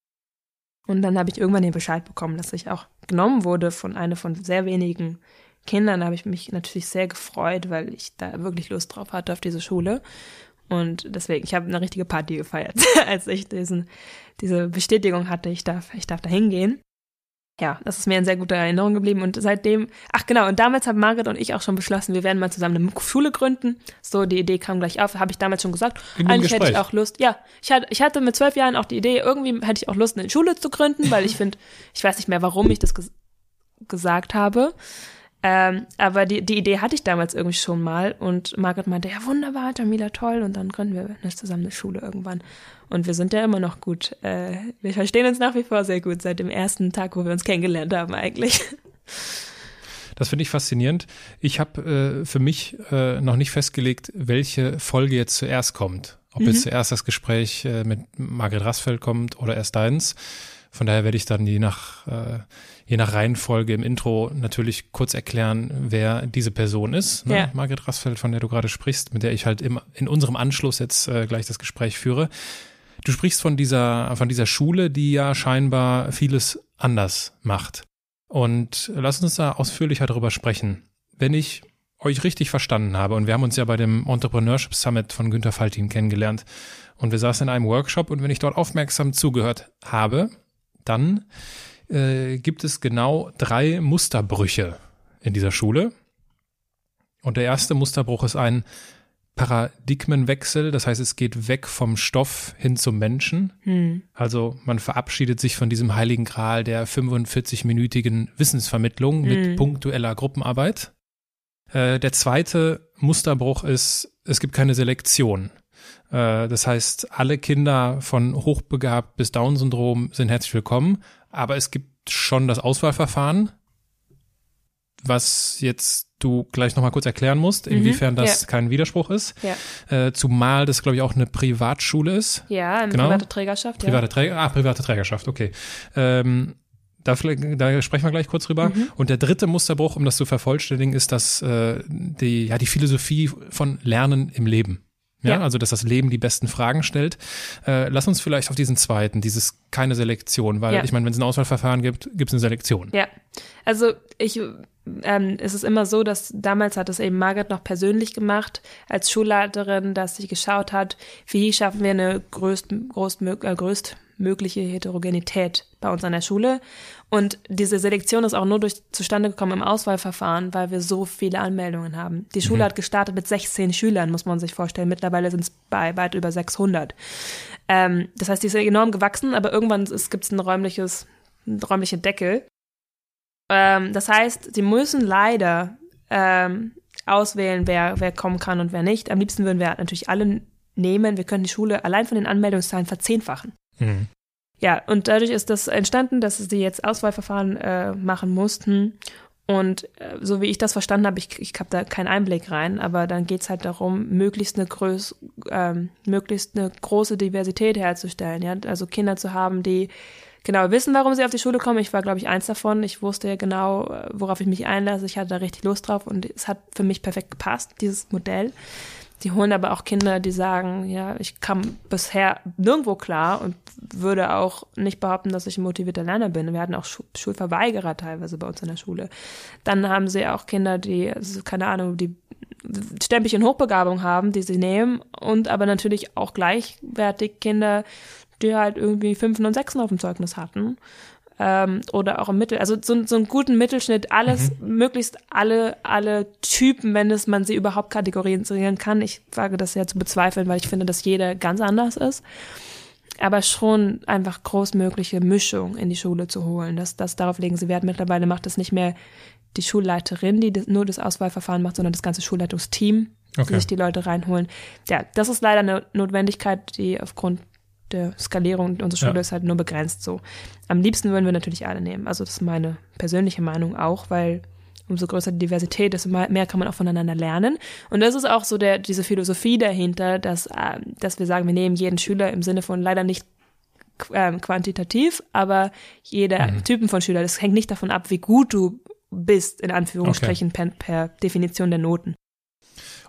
Und dann habe ich irgendwann den Bescheid bekommen, dass ich auch genommen wurde von einer von sehr wenigen Kindern. Da habe ich mich natürlich sehr gefreut, weil ich da wirklich Lust drauf hatte auf diese Schule. Und deswegen, ich habe eine richtige Party gefeiert, <laughs> als ich diesen, diese Bestätigung hatte, ich darf, ich darf da hingehen. Ja, das ist mir in sehr guter Erinnerung geblieben. Und seitdem, ach genau, und damals haben Margaret und ich auch schon beschlossen, wir werden mal zusammen eine Schule gründen. So, die Idee kam gleich auf, habe ich damals schon gesagt. Eigentlich Gespräch. hätte ich auch Lust, ja, ich hatte, ich hatte mit zwölf Jahren auch die Idee, irgendwie hätte ich auch Lust, eine Schule zu gründen, weil ich <laughs> finde, ich weiß nicht mehr, warum ich das ges gesagt habe. Ähm, aber die, die Idee hatte ich damals irgendwie schon mal und Margaret meinte, ja wunderbar, Jamila toll und dann gründen wir eine, zusammen eine Schule irgendwann. Und wir sind ja immer noch gut. Äh, wir verstehen uns nach wie vor sehr gut seit dem ersten Tag, wo wir uns kennengelernt haben eigentlich. <laughs> Das finde ich faszinierend. Ich habe äh, für mich äh, noch nicht festgelegt, welche Folge jetzt zuerst kommt. Ob mhm. jetzt zuerst das Gespräch äh, mit Margret Rassfeld kommt oder erst deins. Von daher werde ich dann je nach, äh, je nach Reihenfolge im Intro natürlich kurz erklären, wer diese Person ist. Ne? Ja. Margret Rassfeld, von der du gerade sprichst, mit der ich halt im, in unserem Anschluss jetzt äh, gleich das Gespräch führe. Du sprichst von dieser, von dieser Schule, die ja scheinbar vieles anders macht. Und lass uns da ausführlicher darüber sprechen. Wenn ich euch richtig verstanden habe, und wir haben uns ja bei dem Entrepreneurship Summit von Günter Faltin kennengelernt, und wir saßen in einem Workshop, und wenn ich dort aufmerksam zugehört habe, dann äh, gibt es genau drei Musterbrüche in dieser Schule. Und der erste Musterbruch ist ein Paradigmenwechsel, das heißt, es geht weg vom Stoff hin zum Menschen. Hm. Also man verabschiedet sich von diesem heiligen Gral der 45-minütigen Wissensvermittlung hm. mit punktueller Gruppenarbeit. Äh, der zweite Musterbruch ist, es gibt keine Selektion. Äh, das heißt, alle Kinder von hochbegabt bis Down-Syndrom sind herzlich willkommen, aber es gibt schon das Auswahlverfahren, was jetzt du gleich nochmal kurz erklären musst, mhm. inwiefern mhm, das ja. kein Widerspruch ist. Ja. Äh, zumal das, glaube ich, auch eine Privatschule ist. Ja, eine genau. private Trägerschaft. Private, ja. Träger, ah, private Trägerschaft, okay. Ähm, da, da sprechen wir gleich kurz drüber. Mhm. Und der dritte Musterbruch, um das zu vervollständigen, ist, dass äh, die, ja, die Philosophie von Lernen im Leben. Ja, ja, also dass das Leben die besten Fragen stellt. Äh, lass uns vielleicht auf diesen zweiten, dieses keine Selektion, weil ja. ich meine, wenn es ein Auswahlverfahren gibt, gibt es eine Selektion. Ja, also ich ähm, es ist immer so, dass damals hat es eben Margaret noch persönlich gemacht als Schulleiterin, dass sie geschaut hat, wie schaffen wir eine größt, größt, äh, größtmögliche Heterogenität bei uns an der Schule. Und diese Selektion ist auch nur durch zustande gekommen im Auswahlverfahren, weil wir so viele Anmeldungen haben. Die Schule mhm. hat gestartet mit 16 Schülern, muss man sich vorstellen. Mittlerweile sind es bei weit über 600. Ähm, das heißt, die ist enorm gewachsen, aber irgendwann gibt es ein räumliches, einen räumlichen Deckel. Ähm, das heißt, sie müssen leider ähm, auswählen, wer, wer kommen kann und wer nicht. Am liebsten würden wir natürlich alle nehmen. Wir können die Schule allein von den Anmeldungszahlen verzehnfachen. Ja, und dadurch ist das entstanden, dass sie jetzt Auswahlverfahren äh, machen mussten. Und äh, so wie ich das verstanden habe, ich, ich habe da keinen Einblick rein, aber dann geht's halt darum, möglichst eine, größ, ähm, möglichst eine große Diversität herzustellen. Ja? Also Kinder zu haben, die genau wissen, warum sie auf die Schule kommen. Ich war, glaube ich, eins davon. Ich wusste ja genau, äh, worauf ich mich einlasse. Ich hatte da richtig Lust drauf und es hat für mich perfekt gepasst, dieses Modell. Die holen aber auch Kinder, die sagen, ja, ich kam bisher nirgendwo klar und würde auch nicht behaupten, dass ich ein motivierter Lerner bin. Wir hatten auch Schulverweigerer teilweise bei uns in der Schule. Dann haben sie auch Kinder, die, also keine Ahnung, die Stempelchen Hochbegabung haben, die sie nehmen und aber natürlich auch gleichwertig Kinder, die halt irgendwie Fünfen und Sechsen auf dem Zeugnis hatten. Ähm, oder auch im Mittel, also so, so einen guten Mittelschnitt, alles, mhm. möglichst alle, alle Typen, wenn es man sie überhaupt kategorisieren kann. Ich wage das ja zu bezweifeln, weil ich finde, dass jeder ganz anders ist. Aber schon einfach großmögliche Mischung in die Schule zu holen. Das, das darauf legen sie Wert. Mittlerweile macht es nicht mehr die Schulleiterin, die das, nur das Auswahlverfahren macht, sondern das ganze Schulleitungsteam, okay. die sich die Leute reinholen. Ja, das ist leider eine Notwendigkeit, die aufgrund der Skalierung unserer Schule ja. ist halt nur begrenzt so. Am liebsten würden wir natürlich alle nehmen. Also das ist meine persönliche Meinung auch, weil umso größer die Diversität, desto mehr kann man auch voneinander lernen. Und das ist auch so der, diese Philosophie dahinter, dass, äh, dass wir sagen, wir nehmen jeden Schüler im Sinne von leider nicht äh, quantitativ, aber jeder mhm. Typen von Schüler. Das hängt nicht davon ab, wie gut du bist, in Anführungsstrichen, okay. per, per Definition der Noten.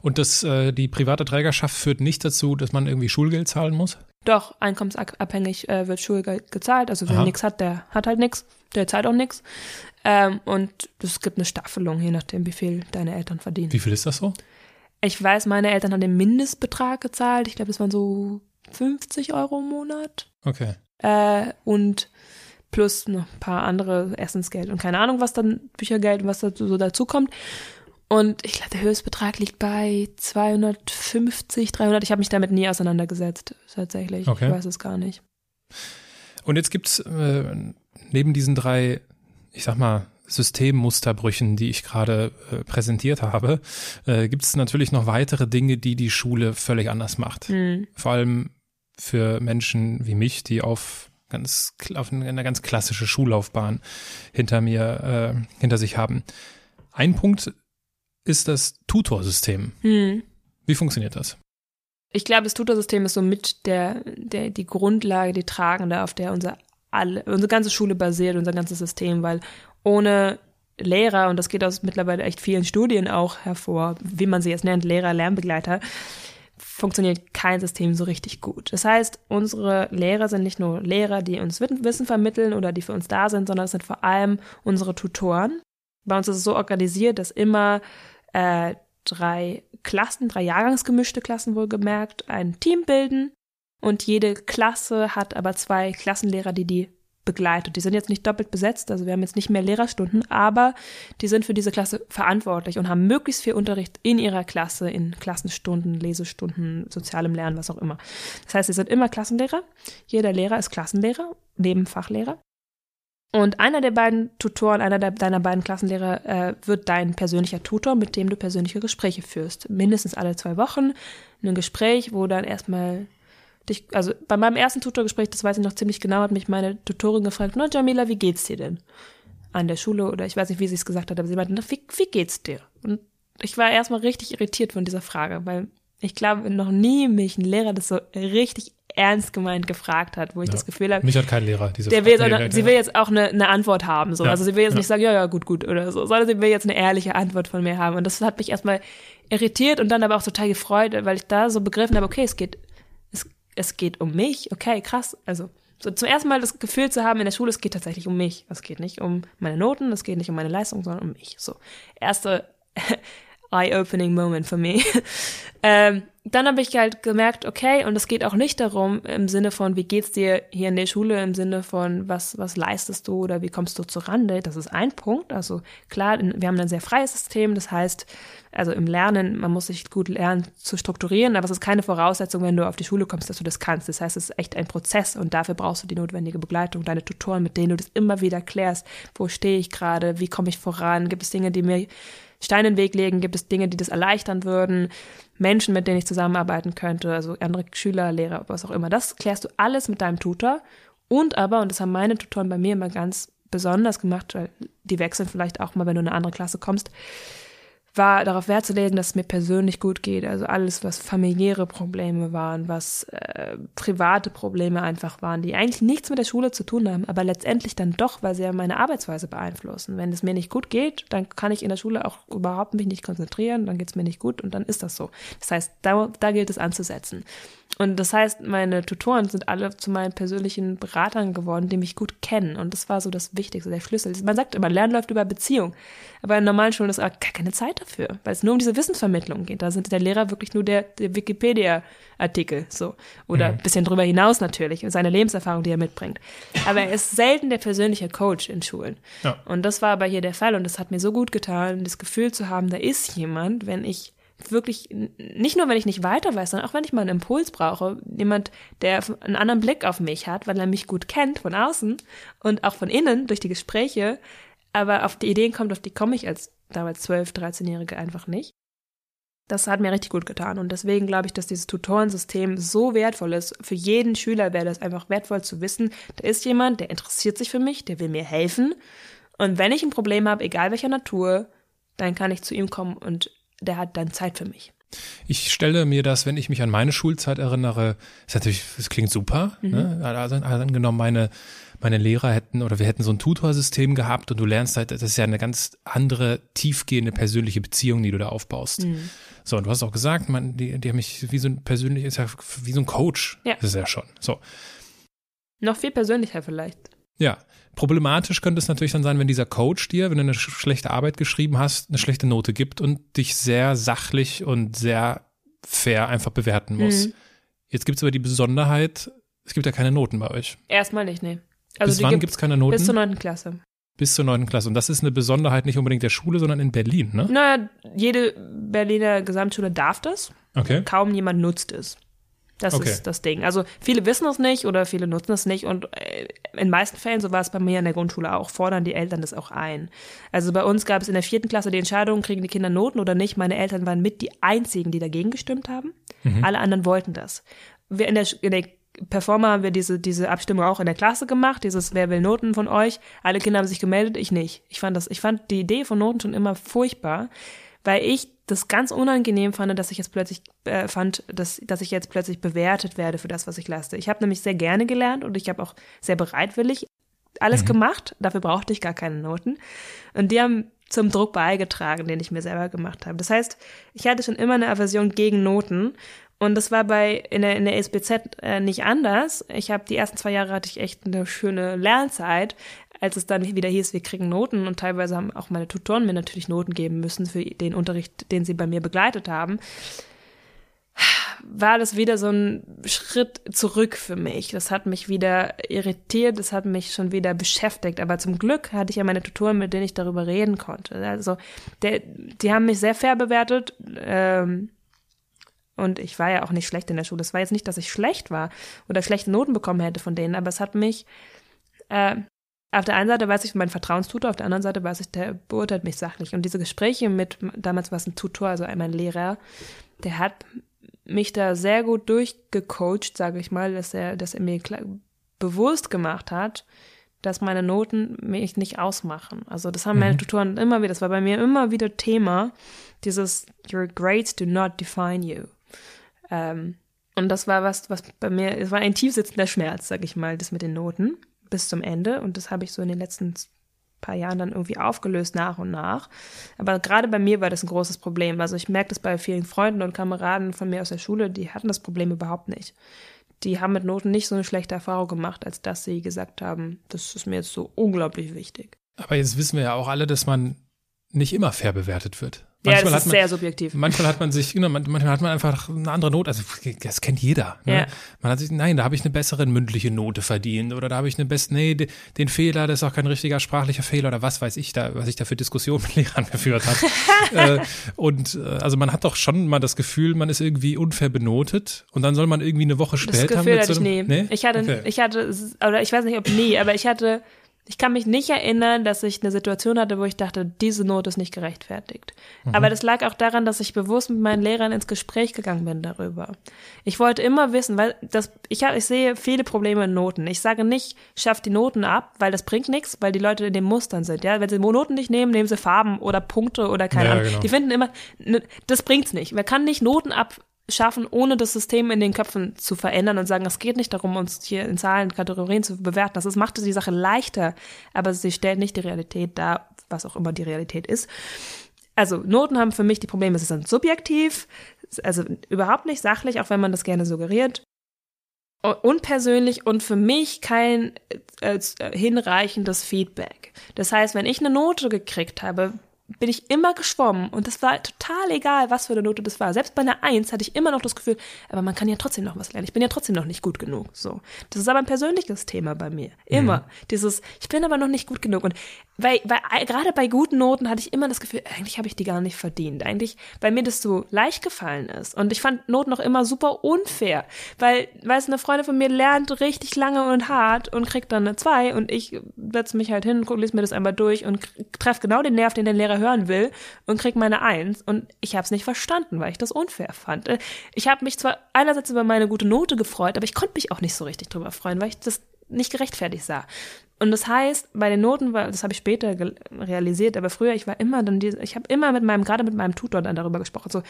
Und das, äh, die private Trägerschaft führt nicht dazu, dass man irgendwie Schulgeld zahlen muss? Doch, einkommensabhängig äh, wird Schulgeld gezahlt. Also wer nichts hat, der hat halt nichts, der zahlt auch nichts. Ähm, und es gibt eine Staffelung, je nachdem, wie viel deine Eltern verdienen. Wie viel ist das so? Ich weiß, meine Eltern haben den Mindestbetrag gezahlt. Ich glaube, das waren so 50 Euro im Monat. Okay. Äh, und plus noch ein paar andere Essensgeld und keine Ahnung, was dann Büchergeld und was da so dazu kommt. Und ich glaube, der Höchstbetrag liegt bei 250, 300. Ich habe mich damit nie auseinandergesetzt, tatsächlich. Okay. Ich weiß es gar nicht. Und jetzt gibt's äh, neben diesen drei, ich sag mal, Systemmusterbrüchen, die ich gerade äh, präsentiert habe, äh, gibt es natürlich noch weitere Dinge, die die Schule völlig anders macht. Mhm. Vor allem für Menschen wie mich, die auf ganz auf eine ganz klassische Schullaufbahn hinter mir äh, hinter sich haben. Ein Punkt ist das Tutorsystem. Mhm. Wie funktioniert das? Ich glaube, das Tutorsystem ist somit der, der, die Grundlage, die tragende, auf der unser alle, unsere ganze Schule basiert, unser ganzes System, weil ohne Lehrer, und das geht aus mittlerweile echt vielen Studien auch hervor, wie man sie jetzt nennt, Lehrer, Lernbegleiter, funktioniert kein System so richtig gut. Das heißt, unsere Lehrer sind nicht nur Lehrer, die uns Wissen vermitteln oder die für uns da sind, sondern es sind vor allem unsere Tutoren. Bei uns ist es so organisiert, dass immer äh, drei Klassen, drei jahrgangsgemischte Klassen wohlgemerkt, ein Team bilden und jede Klasse hat aber zwei Klassenlehrer, die die begleitet. Die sind jetzt nicht doppelt besetzt, also wir haben jetzt nicht mehr Lehrerstunden, aber die sind für diese Klasse verantwortlich und haben möglichst viel Unterricht in ihrer Klasse, in Klassenstunden, Lesestunden, sozialem Lernen, was auch immer. Das heißt, sie sind immer Klassenlehrer. Jeder Lehrer ist Klassenlehrer, neben Fachlehrer. Und einer der beiden Tutoren, einer der, deiner beiden Klassenlehrer äh, wird dein persönlicher Tutor, mit dem du persönliche Gespräche führst. Mindestens alle zwei Wochen ein Gespräch, wo dann erstmal dich, also bei meinem ersten Tutorgespräch, das weiß ich noch ziemlich genau, hat mich meine Tutorin gefragt, na Jamila, wie geht's dir denn? An der Schule oder ich weiß nicht, wie sie es gesagt hat, aber sie meinte, na, wie, wie geht's dir? Und ich war erstmal richtig irritiert von dieser Frage, weil ich glaube, noch nie mich ein Lehrer das so richtig ernst gemeint gefragt hat, wo ich ja. das Gefühl habe. Mich hat kein Lehrer diese der will Frage. Will, sie will jetzt auch eine, eine Antwort haben. So. Ja. Also sie will jetzt ja. nicht sagen, ja, ja, gut, gut oder so, sondern sie will jetzt eine ehrliche Antwort von mir haben. Und das hat mich erstmal irritiert und dann aber auch total gefreut, weil ich da so begriffen habe, okay, es geht, es, es geht um mich, okay, krass. Also so zum ersten Mal das Gefühl zu haben in der Schule, es geht tatsächlich um mich. Es geht nicht um meine Noten, es geht nicht um meine Leistung, sondern um mich. So, erste <laughs> eye-opening Moment für mich. <laughs> ähm, dann habe ich halt gemerkt, okay, und es geht auch nicht darum im Sinne von, wie geht's dir hier in der Schule, im Sinne von, was, was leistest du oder wie kommst du zur Rande. Das ist ein Punkt. Also klar, wir haben ein sehr freies System. Das heißt, also im Lernen, man muss sich gut lernen zu strukturieren, aber es ist keine Voraussetzung, wenn du auf die Schule kommst, dass du das kannst. Das heißt, es ist echt ein Prozess und dafür brauchst du die notwendige Begleitung, deine Tutoren, mit denen du das immer wieder klärst. Wo stehe ich gerade? Wie komme ich voran? Gibt es Dinge, die mir Steine in den Weg legen? Gibt es Dinge, die das erleichtern würden? Menschen, mit denen ich zusammenarbeiten könnte, also andere Schüler, Lehrer, was auch immer. Das klärst du alles mit deinem Tutor. Und aber, und das haben meine Tutoren bei mir immer ganz besonders gemacht, weil die wechseln vielleicht auch mal, wenn du in eine andere Klasse kommst, war darauf Wert zu legen, dass es mir persönlich gut geht. Also alles, was familiäre Probleme waren, was äh, private Probleme einfach waren, die eigentlich nichts mit der Schule zu tun haben, aber letztendlich dann doch, weil sie ja meine Arbeitsweise beeinflussen. Wenn es mir nicht gut geht, dann kann ich in der Schule auch überhaupt mich nicht konzentrieren, dann geht es mir nicht gut und dann ist das so. Das heißt, da, da gilt es anzusetzen. Und das heißt, meine Tutoren sind alle zu meinen persönlichen Beratern geworden, die mich gut kennen. Und das war so das Wichtigste, der Schlüssel. Man sagt immer, Lernen läuft über Beziehung. Aber in normalen Schulen ist auch gar keine Zeit dafür, weil es nur um diese Wissensvermittlung geht. Da sind der Lehrer wirklich nur der, der Wikipedia-Artikel, so. Oder ein mhm. bisschen drüber hinaus natürlich, seine Lebenserfahrung, die er mitbringt. Aber er ist selten der persönliche Coach in Schulen. Ja. Und das war aber hier der Fall. Und das hat mir so gut getan, das Gefühl zu haben, da ist jemand, wenn ich wirklich, nicht nur, wenn ich nicht weiter weiß, sondern auch wenn ich mal einen Impuls brauche, jemand, der einen anderen Blick auf mich hat, weil er mich gut kennt von außen und auch von innen durch die Gespräche, aber auf die Ideen kommt, auf die komme ich als damals 12-, 13-Jährige einfach nicht. Das hat mir richtig gut getan und deswegen glaube ich, dass dieses Tutorensystem so wertvoll ist. Für jeden Schüler wäre das einfach wertvoll zu wissen, da ist jemand, der interessiert sich für mich, der will mir helfen und wenn ich ein Problem habe, egal welcher Natur, dann kann ich zu ihm kommen und der hat dann Zeit für mich. Ich stelle mir das, wenn ich mich an meine Schulzeit erinnere, ist natürlich, das klingt super. Mhm. Ne? Also, also angenommen, meine, meine Lehrer hätten oder wir hätten so ein Tutorsystem gehabt und du lernst halt, das ist ja eine ganz andere, tiefgehende persönliche Beziehung, die du da aufbaust. Mhm. So, und du hast auch gesagt, man, die, die haben mich wie so ein persönlich, ist ja wie so ein Coach. Ja. Das ist ja schon. So. Noch viel persönlicher vielleicht. Ja. Problematisch könnte es natürlich dann sein, wenn dieser Coach dir, wenn du eine schlechte Arbeit geschrieben hast, eine schlechte Note gibt und dich sehr sachlich und sehr fair einfach bewerten muss. Mhm. Jetzt gibt es aber die Besonderheit, es gibt ja keine Noten bei euch. Erstmal nicht, nee. Also bis wann gibt es keine Noten? Bis zur neunten Klasse. Bis zur neunten Klasse. Und das ist eine Besonderheit nicht unbedingt der Schule, sondern in Berlin, ne? Naja, jede Berliner Gesamtschule darf das. Okay. Kaum jemand nutzt es. Das okay. ist das Ding. Also viele wissen es nicht oder viele nutzen es nicht und äh, in meisten Fällen, so war es bei mir in der Grundschule auch, fordern die Eltern das auch ein. Also bei uns gab es in der vierten Klasse die Entscheidung, kriegen die Kinder Noten oder nicht. Meine Eltern waren mit die einzigen, die dagegen gestimmt haben. Mhm. Alle anderen wollten das. Wir in der, in der Performer haben wir diese, diese Abstimmung auch in der Klasse gemacht, dieses Wer will Noten von euch? Alle Kinder haben sich gemeldet, ich nicht. Ich fand das, ich fand die Idee von Noten schon immer furchtbar, weil ich das ganz unangenehm fand, dass ich jetzt plötzlich äh, fand, dass, dass ich jetzt plötzlich bewertet werde für das, was ich leiste. Ich habe nämlich sehr gerne gelernt und ich habe auch sehr bereitwillig alles mhm. gemacht. Dafür brauchte ich gar keine Noten. Und die haben zum Druck beigetragen, den ich mir selber gemacht habe. Das heißt, ich hatte schon immer eine Aversion gegen Noten und das war bei in der, in der SBZ äh, nicht anders. Ich habe die ersten zwei Jahre hatte ich echt eine schöne Lernzeit, als es dann wieder hieß, wir kriegen Noten und teilweise haben auch meine Tutoren mir natürlich Noten geben müssen für den Unterricht, den sie bei mir begleitet haben, war das wieder so ein Schritt zurück für mich. Das hat mich wieder irritiert, das hat mich schon wieder beschäftigt. Aber zum Glück hatte ich ja meine Tutoren, mit denen ich darüber reden konnte. Also der, die haben mich sehr fair bewertet. Ähm, und ich war ja auch nicht schlecht in der Schule. Es war jetzt nicht, dass ich schlecht war oder schlechte Noten bekommen hätte von denen, aber es hat mich äh, auf der einen Seite weiß ich mein Vertrauenstutor, auf der anderen Seite weiß ich, der beurteilt mich sachlich. Und diese Gespräche mit, damals war es ein Tutor, also mein Lehrer, der hat mich da sehr gut durchgecoacht, sage ich mal, dass er, dass er mir klar, bewusst gemacht hat, dass meine Noten mich nicht ausmachen. Also das haben meine mhm. Tutoren immer wieder, das war bei mir immer wieder Thema, dieses Your grades do not define you. Ähm, und das war was, was bei mir, es war ein tiefsitzender Schmerz, sag ich mal, das mit den Noten bis zum Ende. Und das habe ich so in den letzten paar Jahren dann irgendwie aufgelöst nach und nach. Aber gerade bei mir war das ein großes Problem. Also ich merke das bei vielen Freunden und Kameraden von mir aus der Schule, die hatten das Problem überhaupt nicht. Die haben mit Noten nicht so eine schlechte Erfahrung gemacht, als dass sie gesagt haben, das ist mir jetzt so unglaublich wichtig. Aber jetzt wissen wir ja auch alle, dass man nicht immer fair bewertet wird. Manchmal ja, das ist man, sehr subjektiv. Manchmal hat man sich, genau, manchmal hat man einfach eine andere Note. Also das kennt jeder. Ne? Ja. Man hat sich, nein, da habe ich eine bessere mündliche Note verdient oder da habe ich eine beste, nee, den Fehler, das ist auch kein richtiger sprachlicher Fehler oder was weiß ich da, was ich da für Diskussionen mit Lehrern geführt habe. <laughs> äh, und äh, also man hat doch schon mal das Gefühl, man ist irgendwie unfair benotet und dann soll man irgendwie eine Woche später. Das Gefühl hatte so einem, ich nie. Nee? Ich hatte, okay. ich hatte, oder ich weiß nicht, ob nie, aber ich hatte ich kann mich nicht erinnern, dass ich eine Situation hatte, wo ich dachte, diese Note ist nicht gerechtfertigt. Mhm. Aber das lag auch daran, dass ich bewusst mit meinen Lehrern ins Gespräch gegangen bin darüber. Ich wollte immer wissen, weil das, ich, hab, ich sehe viele Probleme in Noten. Ich sage nicht, schafft die Noten ab, weil das bringt nichts, weil die Leute in den Mustern sind. Ja, wenn sie Noten nicht nehmen, nehmen sie Farben oder Punkte oder keine ja, Ahnung. Genau. Die finden immer, das bringt's nicht. Man kann nicht Noten ab schaffen, ohne das System in den Köpfen zu verändern und sagen, es geht nicht darum, uns hier in Zahlen, Kategorien zu bewerten. Das macht die Sache leichter, aber sie stellt nicht die Realität dar, was auch immer die Realität ist. also Noten haben für mich die Probleme, sie sind subjektiv, also überhaupt nicht sachlich, auch wenn man das gerne suggeriert. Unpersönlich und für mich kein äh, äh, hinreichendes Feedback. Das heißt, wenn ich eine Note gekriegt habe, bin ich immer geschwommen und das war total egal, was für eine Note das war. Selbst bei einer Eins hatte ich immer noch das Gefühl, aber man kann ja trotzdem noch was lernen. Ich bin ja trotzdem noch nicht gut genug. So, das ist aber ein persönliches Thema bei mir. Immer mhm. dieses, ich bin aber noch nicht gut genug und weil, weil gerade bei guten Noten hatte ich immer das Gefühl, eigentlich habe ich die gar nicht verdient. Eigentlich, weil mir das so leicht gefallen ist. Und ich fand Noten auch immer super unfair, weil, weißt eine Freundin von mir lernt richtig lange und hart und kriegt dann eine zwei und ich setze mich halt hin, lese mir das einmal durch und treffe genau den Nerv, den der Lehrer hören will und krieg meine Eins und ich habe es nicht verstanden, weil ich das unfair fand. Äh, ich habe mich zwar einerseits über meine gute Note gefreut, aber ich konnte mich auch nicht so richtig drüber freuen, weil ich das nicht gerechtfertigt sah. Und das heißt, bei den Noten war, das habe ich später realisiert, aber früher, ich war immer dann, diese, ich habe immer mit meinem, gerade mit meinem Tutor dann darüber gesprochen. So,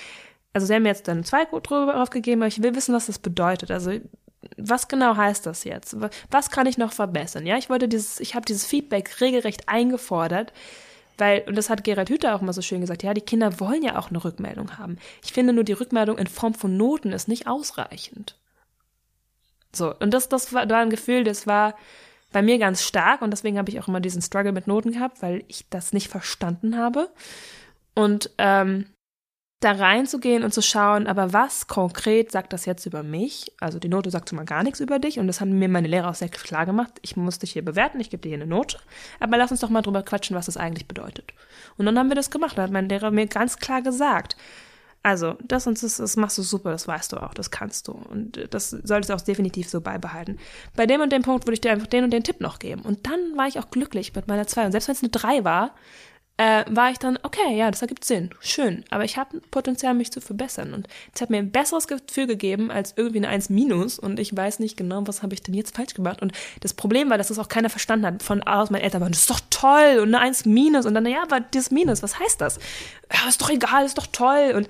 also sie haben mir jetzt dann zwei drauf gegeben, aber ich will wissen, was das bedeutet. Also was genau heißt das jetzt? Was kann ich noch verbessern? Ja, ich wollte dieses, ich habe dieses Feedback regelrecht eingefordert, weil, und das hat Gerald Hüther auch mal so schön gesagt, ja, die Kinder wollen ja auch eine Rückmeldung haben. Ich finde nur, die Rückmeldung in Form von Noten ist nicht ausreichend. So, und das, das war, war ein Gefühl, das war bei mir ganz stark und deswegen habe ich auch immer diesen Struggle mit Noten gehabt, weil ich das nicht verstanden habe. Und ähm, da reinzugehen und zu schauen, aber was konkret sagt das jetzt über mich? Also die Note sagt schon mal gar nichts über dich und das haben mir meine Lehrer auch sehr klar gemacht. Ich muss dich hier bewerten, ich gebe dir hier eine Note, aber lass uns doch mal drüber quatschen, was das eigentlich bedeutet. Und dann haben wir das gemacht. Da hat mein Lehrer mir ganz klar gesagt, also, das und das, das machst du super, das weißt du auch, das kannst du. Und das solltest du auch definitiv so beibehalten. Bei dem und dem Punkt würde ich dir einfach den und den Tipp noch geben. Und dann war ich auch glücklich mit meiner 2. Und selbst wenn es eine 3 war, äh, war ich dann, okay, ja, das ergibt Sinn, schön, aber ich habe Potenzial, mich zu verbessern. Und es hat mir ein besseres Gefühl gegeben als irgendwie eine 1 minus und ich weiß nicht genau, was habe ich denn jetzt falsch gemacht. Und das Problem war, dass das auch keiner verstanden hat. Von aus meinen Eltern waren, das ist doch toll und eine 1 minus und dann, ja, aber das Minus, was heißt das? Ja, ist doch egal, ist doch toll. Und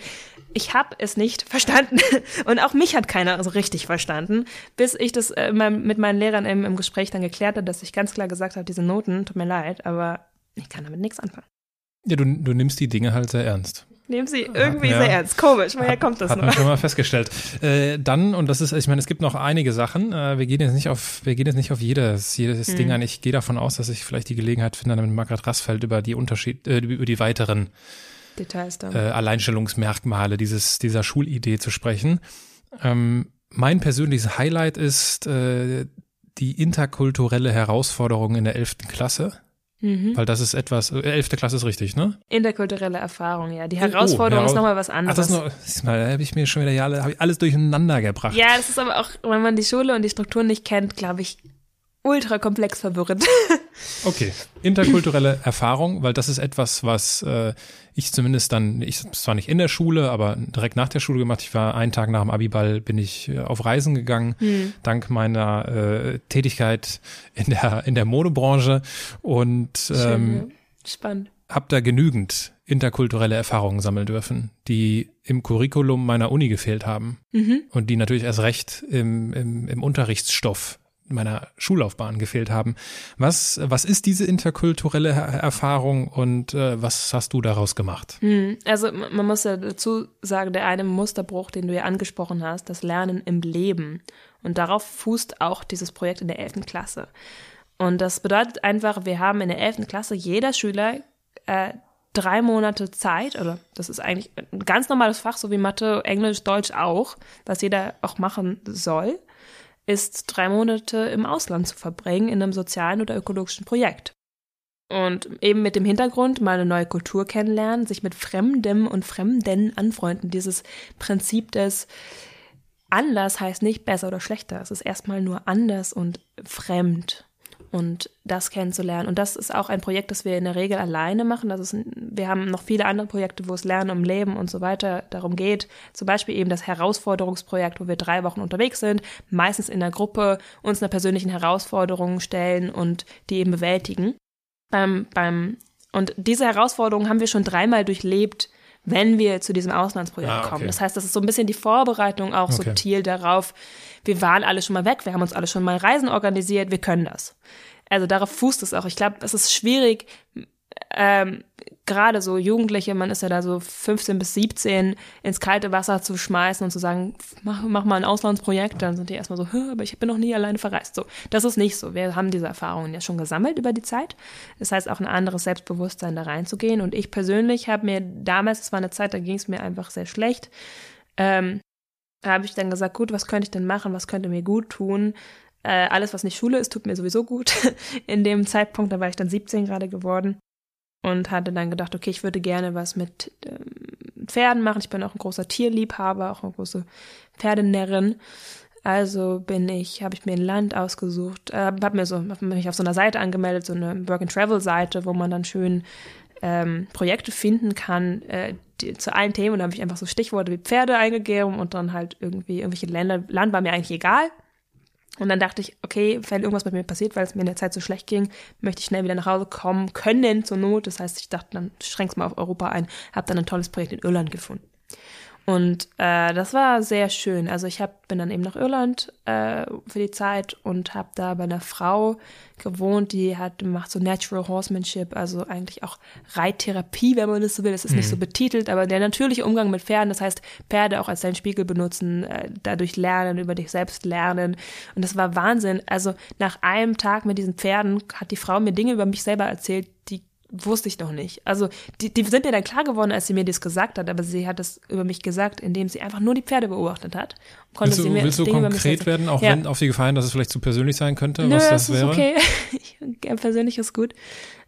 ich habe es nicht verstanden <laughs> und auch mich hat keiner so richtig verstanden, bis ich das äh, mit meinen Lehrern im, im Gespräch dann geklärt habe, dass ich ganz klar gesagt habe, diese Noten, tut mir leid, aber ich kann damit nichts anfangen. Ja, du, du nimmst die Dinge halt sehr ernst. Nehmen sie irgendwie ja, sehr ernst. Komisch, woher kommt das hat noch? Hat schon mal festgestellt. Äh, dann, und das ist, ich meine, es gibt noch einige Sachen. Äh, wir gehen jetzt nicht auf, wir gehen jetzt nicht auf jedes, jedes hm. Ding an. Ich gehe davon aus, dass ich vielleicht die Gelegenheit finde, dann mit Margaret Rassfeld über die Unterschied, äh, über die weiteren Details dann. Äh, Alleinstellungsmerkmale dieses, dieser Schulidee zu sprechen. Ähm, mein persönliches Highlight ist äh, die interkulturelle Herausforderung in der elften Klasse. Mhm. Weil das ist etwas, äh, elfte Klasse ist richtig, ne? Interkulturelle Erfahrung, ja. Die Herausforderung oh, ist nochmal was anderes. Ach, das mal, da habe ich mir schon wieder ja, habe ich alles durcheinander gebracht. Ja, das ist aber auch, wenn man die Schule und die Strukturen nicht kennt, glaube ich, ultra komplex verwirrend. <laughs> okay, interkulturelle Erfahrung, weil das ist etwas, was äh, ich zumindest dann, ich zwar nicht in der Schule, aber direkt nach der Schule gemacht. Ich war einen Tag nach dem Abiball bin ich äh, auf Reisen gegangen, hm. dank meiner äh, Tätigkeit in der in der Modebranche und ähm, spannend. Hab da genügend interkulturelle Erfahrungen sammeln dürfen, die im Curriculum meiner Uni gefehlt haben mhm. und die natürlich erst recht im, im, im Unterrichtsstoff meiner Schullaufbahn gefehlt haben. Was, was ist diese interkulturelle Erfahrung und äh, was hast du daraus gemacht? Hm, also man muss ja dazu sagen, der eine Musterbruch, den du ja angesprochen hast, das Lernen im Leben. Und darauf fußt auch dieses Projekt in der 11. Klasse. Und das bedeutet einfach, wir haben in der 11. Klasse jeder Schüler äh, drei Monate Zeit, oder das ist eigentlich ein ganz normales Fach, so wie Mathe, Englisch, Deutsch auch, was jeder auch machen soll ist, drei Monate im Ausland zu verbringen in einem sozialen oder ökologischen Projekt. Und eben mit dem Hintergrund mal eine neue Kultur kennenlernen, sich mit Fremdem und Fremden anfreunden. Dieses Prinzip des anders heißt nicht besser oder schlechter. Es ist erstmal nur anders und fremd und das kennenzulernen. Und das ist auch ein Projekt, das wir in der Regel alleine machen. Das ist, wir haben noch viele andere Projekte, wo es Lernen um Leben und so weiter darum geht. Zum Beispiel eben das Herausforderungsprojekt, wo wir drei Wochen unterwegs sind, meistens in der Gruppe uns einer persönlichen Herausforderung stellen und die eben bewältigen. Beim, beim, und diese Herausforderung haben wir schon dreimal durchlebt, wenn wir zu diesem Auslandsprojekt ah, okay. kommen. Das heißt, das ist so ein bisschen die Vorbereitung auch okay. subtil darauf, wir waren alle schon mal weg, wir haben uns alle schon mal Reisen organisiert, wir können das. Also darauf fußt es auch. Ich glaube, es ist schwierig, ähm, gerade so Jugendliche, man ist ja da so 15 bis 17, ins kalte Wasser zu schmeißen und zu sagen, mach, mach mal ein Auslandsprojekt, dann sind die erstmal so, aber ich bin noch nie alleine verreist. So, das ist nicht so. Wir haben diese Erfahrungen ja schon gesammelt über die Zeit. Das heißt, auch ein anderes Selbstbewusstsein da reinzugehen. Und ich persönlich habe mir damals, es war eine Zeit, da ging es mir einfach sehr schlecht, ähm, habe ich dann gesagt, gut, was könnte ich denn machen, was könnte mir gut tun? Äh, alles, was nicht Schule ist, tut mir sowieso gut. <laughs> In dem Zeitpunkt, da war ich dann 17 gerade geworden und hatte dann gedacht, okay, ich würde gerne was mit ähm, Pferden machen. Ich bin auch ein großer Tierliebhaber, auch eine große Pferdenärrin. Also bin ich, habe ich mir ein Land ausgesucht, äh, habe mir so, hab mich auf so einer Seite angemeldet, so eine Work-and-Travel-Seite, wo man dann schön ähm, Projekte finden kann äh, die, zu allen Themen. Und da habe ich einfach so Stichworte wie Pferde eingegeben und dann halt irgendwie irgendwelche Länder. Land war mir eigentlich egal. Und dann dachte ich, okay, wenn irgendwas mit mir passiert, weil es mir in der Zeit so schlecht ging, möchte ich schnell wieder nach Hause kommen können zur Not. Das heißt, ich dachte, dann schränk's mal auf Europa ein, habe dann ein tolles Projekt in Irland gefunden. Und äh, das war sehr schön. Also ich hab, bin dann eben nach Irland äh, für die Zeit und habe da bei einer Frau gewohnt, die hat macht so Natural Horsemanship, also eigentlich auch Reittherapie, wenn man das so will. Das ist mhm. nicht so mhm. betitelt, aber der natürliche Umgang mit Pferden, das heißt Pferde auch als deinen Spiegel benutzen, äh, dadurch lernen, über dich selbst lernen. Und das war Wahnsinn. Also nach einem Tag mit diesen Pferden hat die Frau mir Dinge über mich selber erzählt, die wusste ich noch nicht. Also die, die sind mir dann klar geworden, als sie mir das gesagt hat, aber sie hat das über mich gesagt, indem sie einfach nur die Pferde beobachtet hat. Konnte willst du, sie mir willst du konkret werden, auch ja. wenn auf die Gefallen, dass es vielleicht zu persönlich sein könnte, Nö, was das, das wäre? Ist okay. <laughs> persönlich ist gut.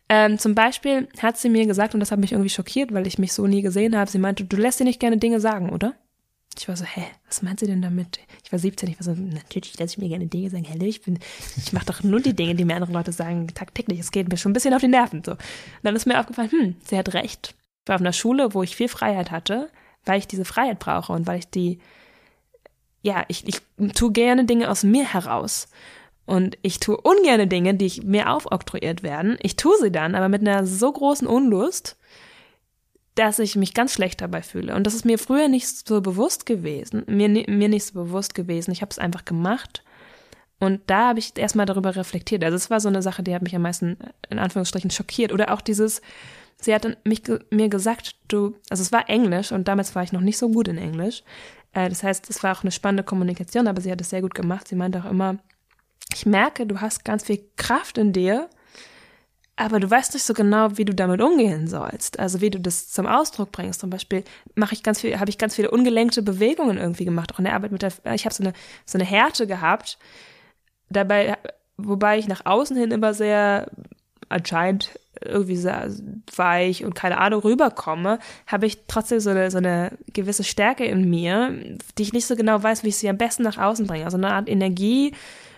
Ähm, zum Beispiel hat sie mir gesagt, und das hat mich irgendwie schockiert, weil ich mich so nie gesehen habe, sie meinte, du lässt dir nicht gerne Dinge sagen, oder? Ich war so, hä, was meint sie denn damit? Ich war 17, ich war so, natürlich lasse ich mir gerne Dinge sagen, hallo, ich bin, ich mache doch nur die Dinge, die mir andere Leute sagen, tagtäglich. Es geht mir schon ein bisschen auf die Nerven. So. Und dann ist mir aufgefallen, hm, sie hat recht. Ich war auf einer Schule, wo ich viel Freiheit hatte, weil ich diese Freiheit brauche und weil ich die, ja, ich, ich tue gerne Dinge aus mir heraus. Und ich tue ungerne Dinge, die mir aufoktroyiert werden. Ich tue sie dann, aber mit einer so großen Unlust, dass ich mich ganz schlecht dabei fühle. Und das ist mir früher nicht so bewusst gewesen, mir, mir nicht so bewusst gewesen. Ich habe es einfach gemacht. Und da habe ich erstmal darüber reflektiert. Also es war so eine Sache, die hat mich am meisten in Anführungsstrichen schockiert. Oder auch dieses, sie hat mich, mir gesagt, du, also es war Englisch und damals war ich noch nicht so gut in Englisch. Äh, das heißt, es war auch eine spannende Kommunikation, aber sie hat es sehr gut gemacht. Sie meinte auch immer, ich merke, du hast ganz viel Kraft in dir, aber du weißt nicht so genau, wie du damit umgehen sollst. Also wie du das zum Ausdruck bringst. Zum Beispiel mache ich ganz viel, habe ich ganz viele ungelenkte Bewegungen irgendwie gemacht, auch in der Arbeit mit der, ich habe so eine so eine Härte gehabt. Dabei, wobei ich nach außen hin immer sehr anscheinend irgendwie sehr weich und keine Ahnung rüberkomme, habe ich trotzdem so eine, so eine gewisse Stärke in mir, die ich nicht so genau weiß, wie ich sie am besten nach außen bringe. Also eine Art Energie,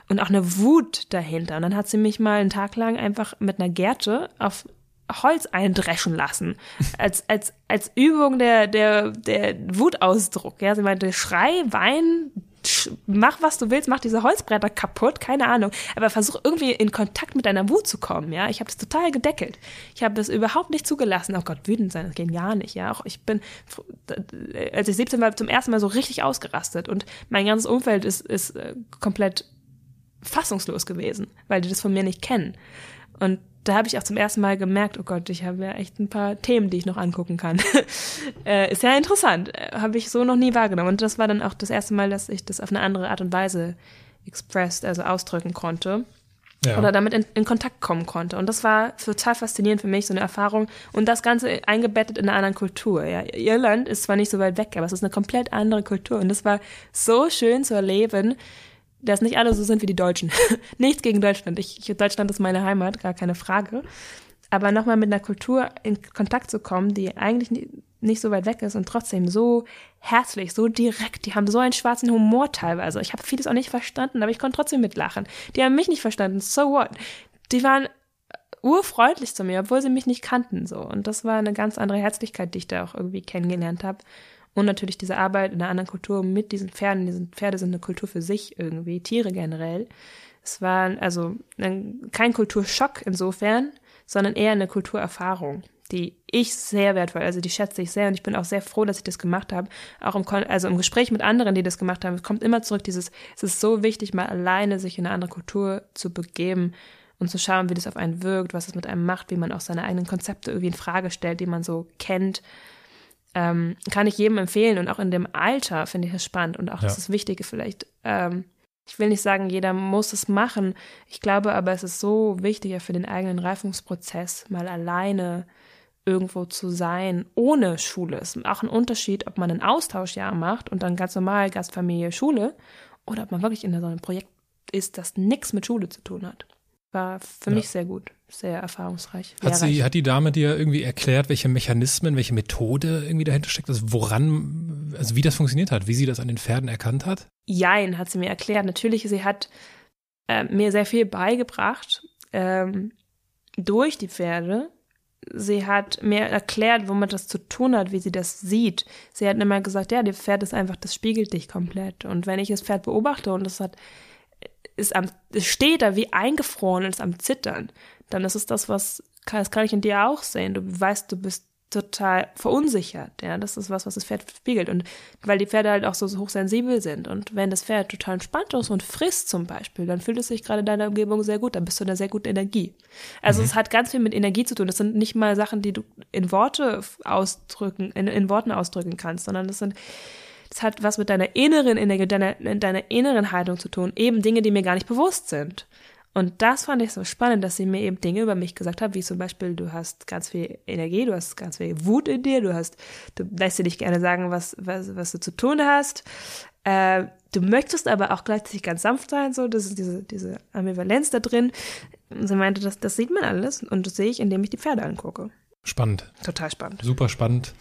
und auch eine Wut dahinter. Und dann hat sie mich mal einen Tag lang einfach mit einer Gerte auf Holz eindreschen lassen. Als, als, als Übung der, der, der Wutausdruck. Ja, sie meinte, schrei, wein, mach was du willst, mach diese Holzbretter kaputt, keine Ahnung. Aber versuch irgendwie in Kontakt mit deiner Wut zu kommen, ja. Ich habe das total gedeckelt. Ich habe das überhaupt nicht zugelassen. Oh Gott, wütend sein, das geht gar nicht, ja. Auch ich bin, als ich 17 war, zum ersten Mal so richtig ausgerastet und mein ganzes Umfeld ist, ist äh, komplett fassungslos gewesen, weil die das von mir nicht kennen. Und da habe ich auch zum ersten Mal gemerkt, oh Gott, ich habe ja echt ein paar Themen, die ich noch angucken kann. <laughs> äh, ist ja interessant, äh, habe ich so noch nie wahrgenommen. Und das war dann auch das erste Mal, dass ich das auf eine andere Art und Weise expressed, also ausdrücken konnte. Ja. Oder damit in, in, Kontakt kommen konnte. Und das war total faszinierend für mich, so eine Erfahrung. Und das Ganze eingebettet in einer anderen Kultur. Ja. Irland ist zwar nicht so weit weg, aber es ist eine komplett andere Kultur. Und das war so schön zu erleben, dass nicht alle so sind wie die Deutschen. <laughs> Nichts gegen Deutschland. Ich, ich, Deutschland ist meine Heimat, gar keine Frage. Aber nochmal mit einer Kultur in Kontakt zu kommen, die eigentlich nicht, nicht so weit weg ist und trotzdem so herzlich, so direkt. Die haben so einen schwarzen Humor teilweise. Ich habe vieles auch nicht verstanden, aber ich konnte trotzdem mitlachen. Die haben mich nicht verstanden. So what? Die waren urfreundlich zu mir, obwohl sie mich nicht kannten so. Und das war eine ganz andere Herzlichkeit, die ich da auch irgendwie kennengelernt habe. Und natürlich diese Arbeit in einer anderen Kultur mit diesen Pferden. Diese Pferde sind eine Kultur für sich irgendwie, Tiere generell. Es war also kein Kulturschock insofern, sondern eher eine Kulturerfahrung, die ich sehr wertvoll, also die schätze ich sehr und ich bin auch sehr froh, dass ich das gemacht habe. Auch im, also im Gespräch mit anderen, die das gemacht haben, es kommt immer zurück dieses, es ist so wichtig, mal alleine sich in eine andere Kultur zu begeben und zu schauen, wie das auf einen wirkt, was es mit einem macht, wie man auch seine eigenen Konzepte irgendwie in Frage stellt, die man so kennt. Ähm, kann ich jedem empfehlen und auch in dem Alter finde ich es spannend und auch ja. das ist Wichtige vielleicht. Ähm, ich will nicht sagen, jeder muss es machen. Ich glaube aber, es ist so wichtiger für den eigenen Reifungsprozess, mal alleine irgendwo zu sein, ohne Schule. Es ist auch ein Unterschied, ob man ein Austauschjahr macht und dann ganz normal Gastfamilie, Schule oder ob man wirklich in so einem Projekt ist, das nichts mit Schule zu tun hat. War für ja. mich sehr gut, sehr erfahrungsreich. Hat, sie, hat die Dame dir irgendwie erklärt, welche Mechanismen, welche Methode irgendwie dahinter steckt, also woran, also wie das funktioniert hat, wie sie das an den Pferden erkannt hat? Jein, hat sie mir erklärt. Natürlich, sie hat äh, mir sehr viel beigebracht ähm, durch die Pferde. Sie hat mir erklärt, womit das zu tun hat, wie sie das sieht. Sie hat immer gesagt, ja, das Pferd ist einfach, das spiegelt dich komplett. Und wenn ich das Pferd beobachte und es hat ist am, es steht da wie eingefroren und ist am Zittern, dann ist es das, was, das kann ich in dir auch sehen. Du weißt, du bist total verunsichert. Ja, das ist was, was das Pferd spiegelt. Und weil die Pferde halt auch so, so hochsensibel sind. Und wenn das Pferd total entspannt ist und frisst zum Beispiel, dann fühlt es sich gerade in deiner Umgebung sehr gut. Dann bist du in einer sehr guten Energie. Also mhm. es hat ganz viel mit Energie zu tun. Das sind nicht mal Sachen, die du in Worte ausdrücken, in, in Worten ausdrücken kannst, sondern das sind das hat was mit deiner inneren Energie, deiner, deiner inneren Haltung zu tun. Eben Dinge, die mir gar nicht bewusst sind. Und das fand ich so spannend, dass sie mir eben Dinge über mich gesagt hat, wie zum Beispiel, du hast ganz viel Energie, du hast ganz viel Wut in dir, du hast, du lässt dir nicht gerne sagen, was, was, was du zu tun hast. Äh, du möchtest aber auch gleichzeitig ganz sanft sein, so, das ist diese, diese Ambivalenz da drin. Und sie meinte, das, das sieht man alles und das sehe ich, indem ich die Pferde angucke. Spannend. Total spannend. Super spannend.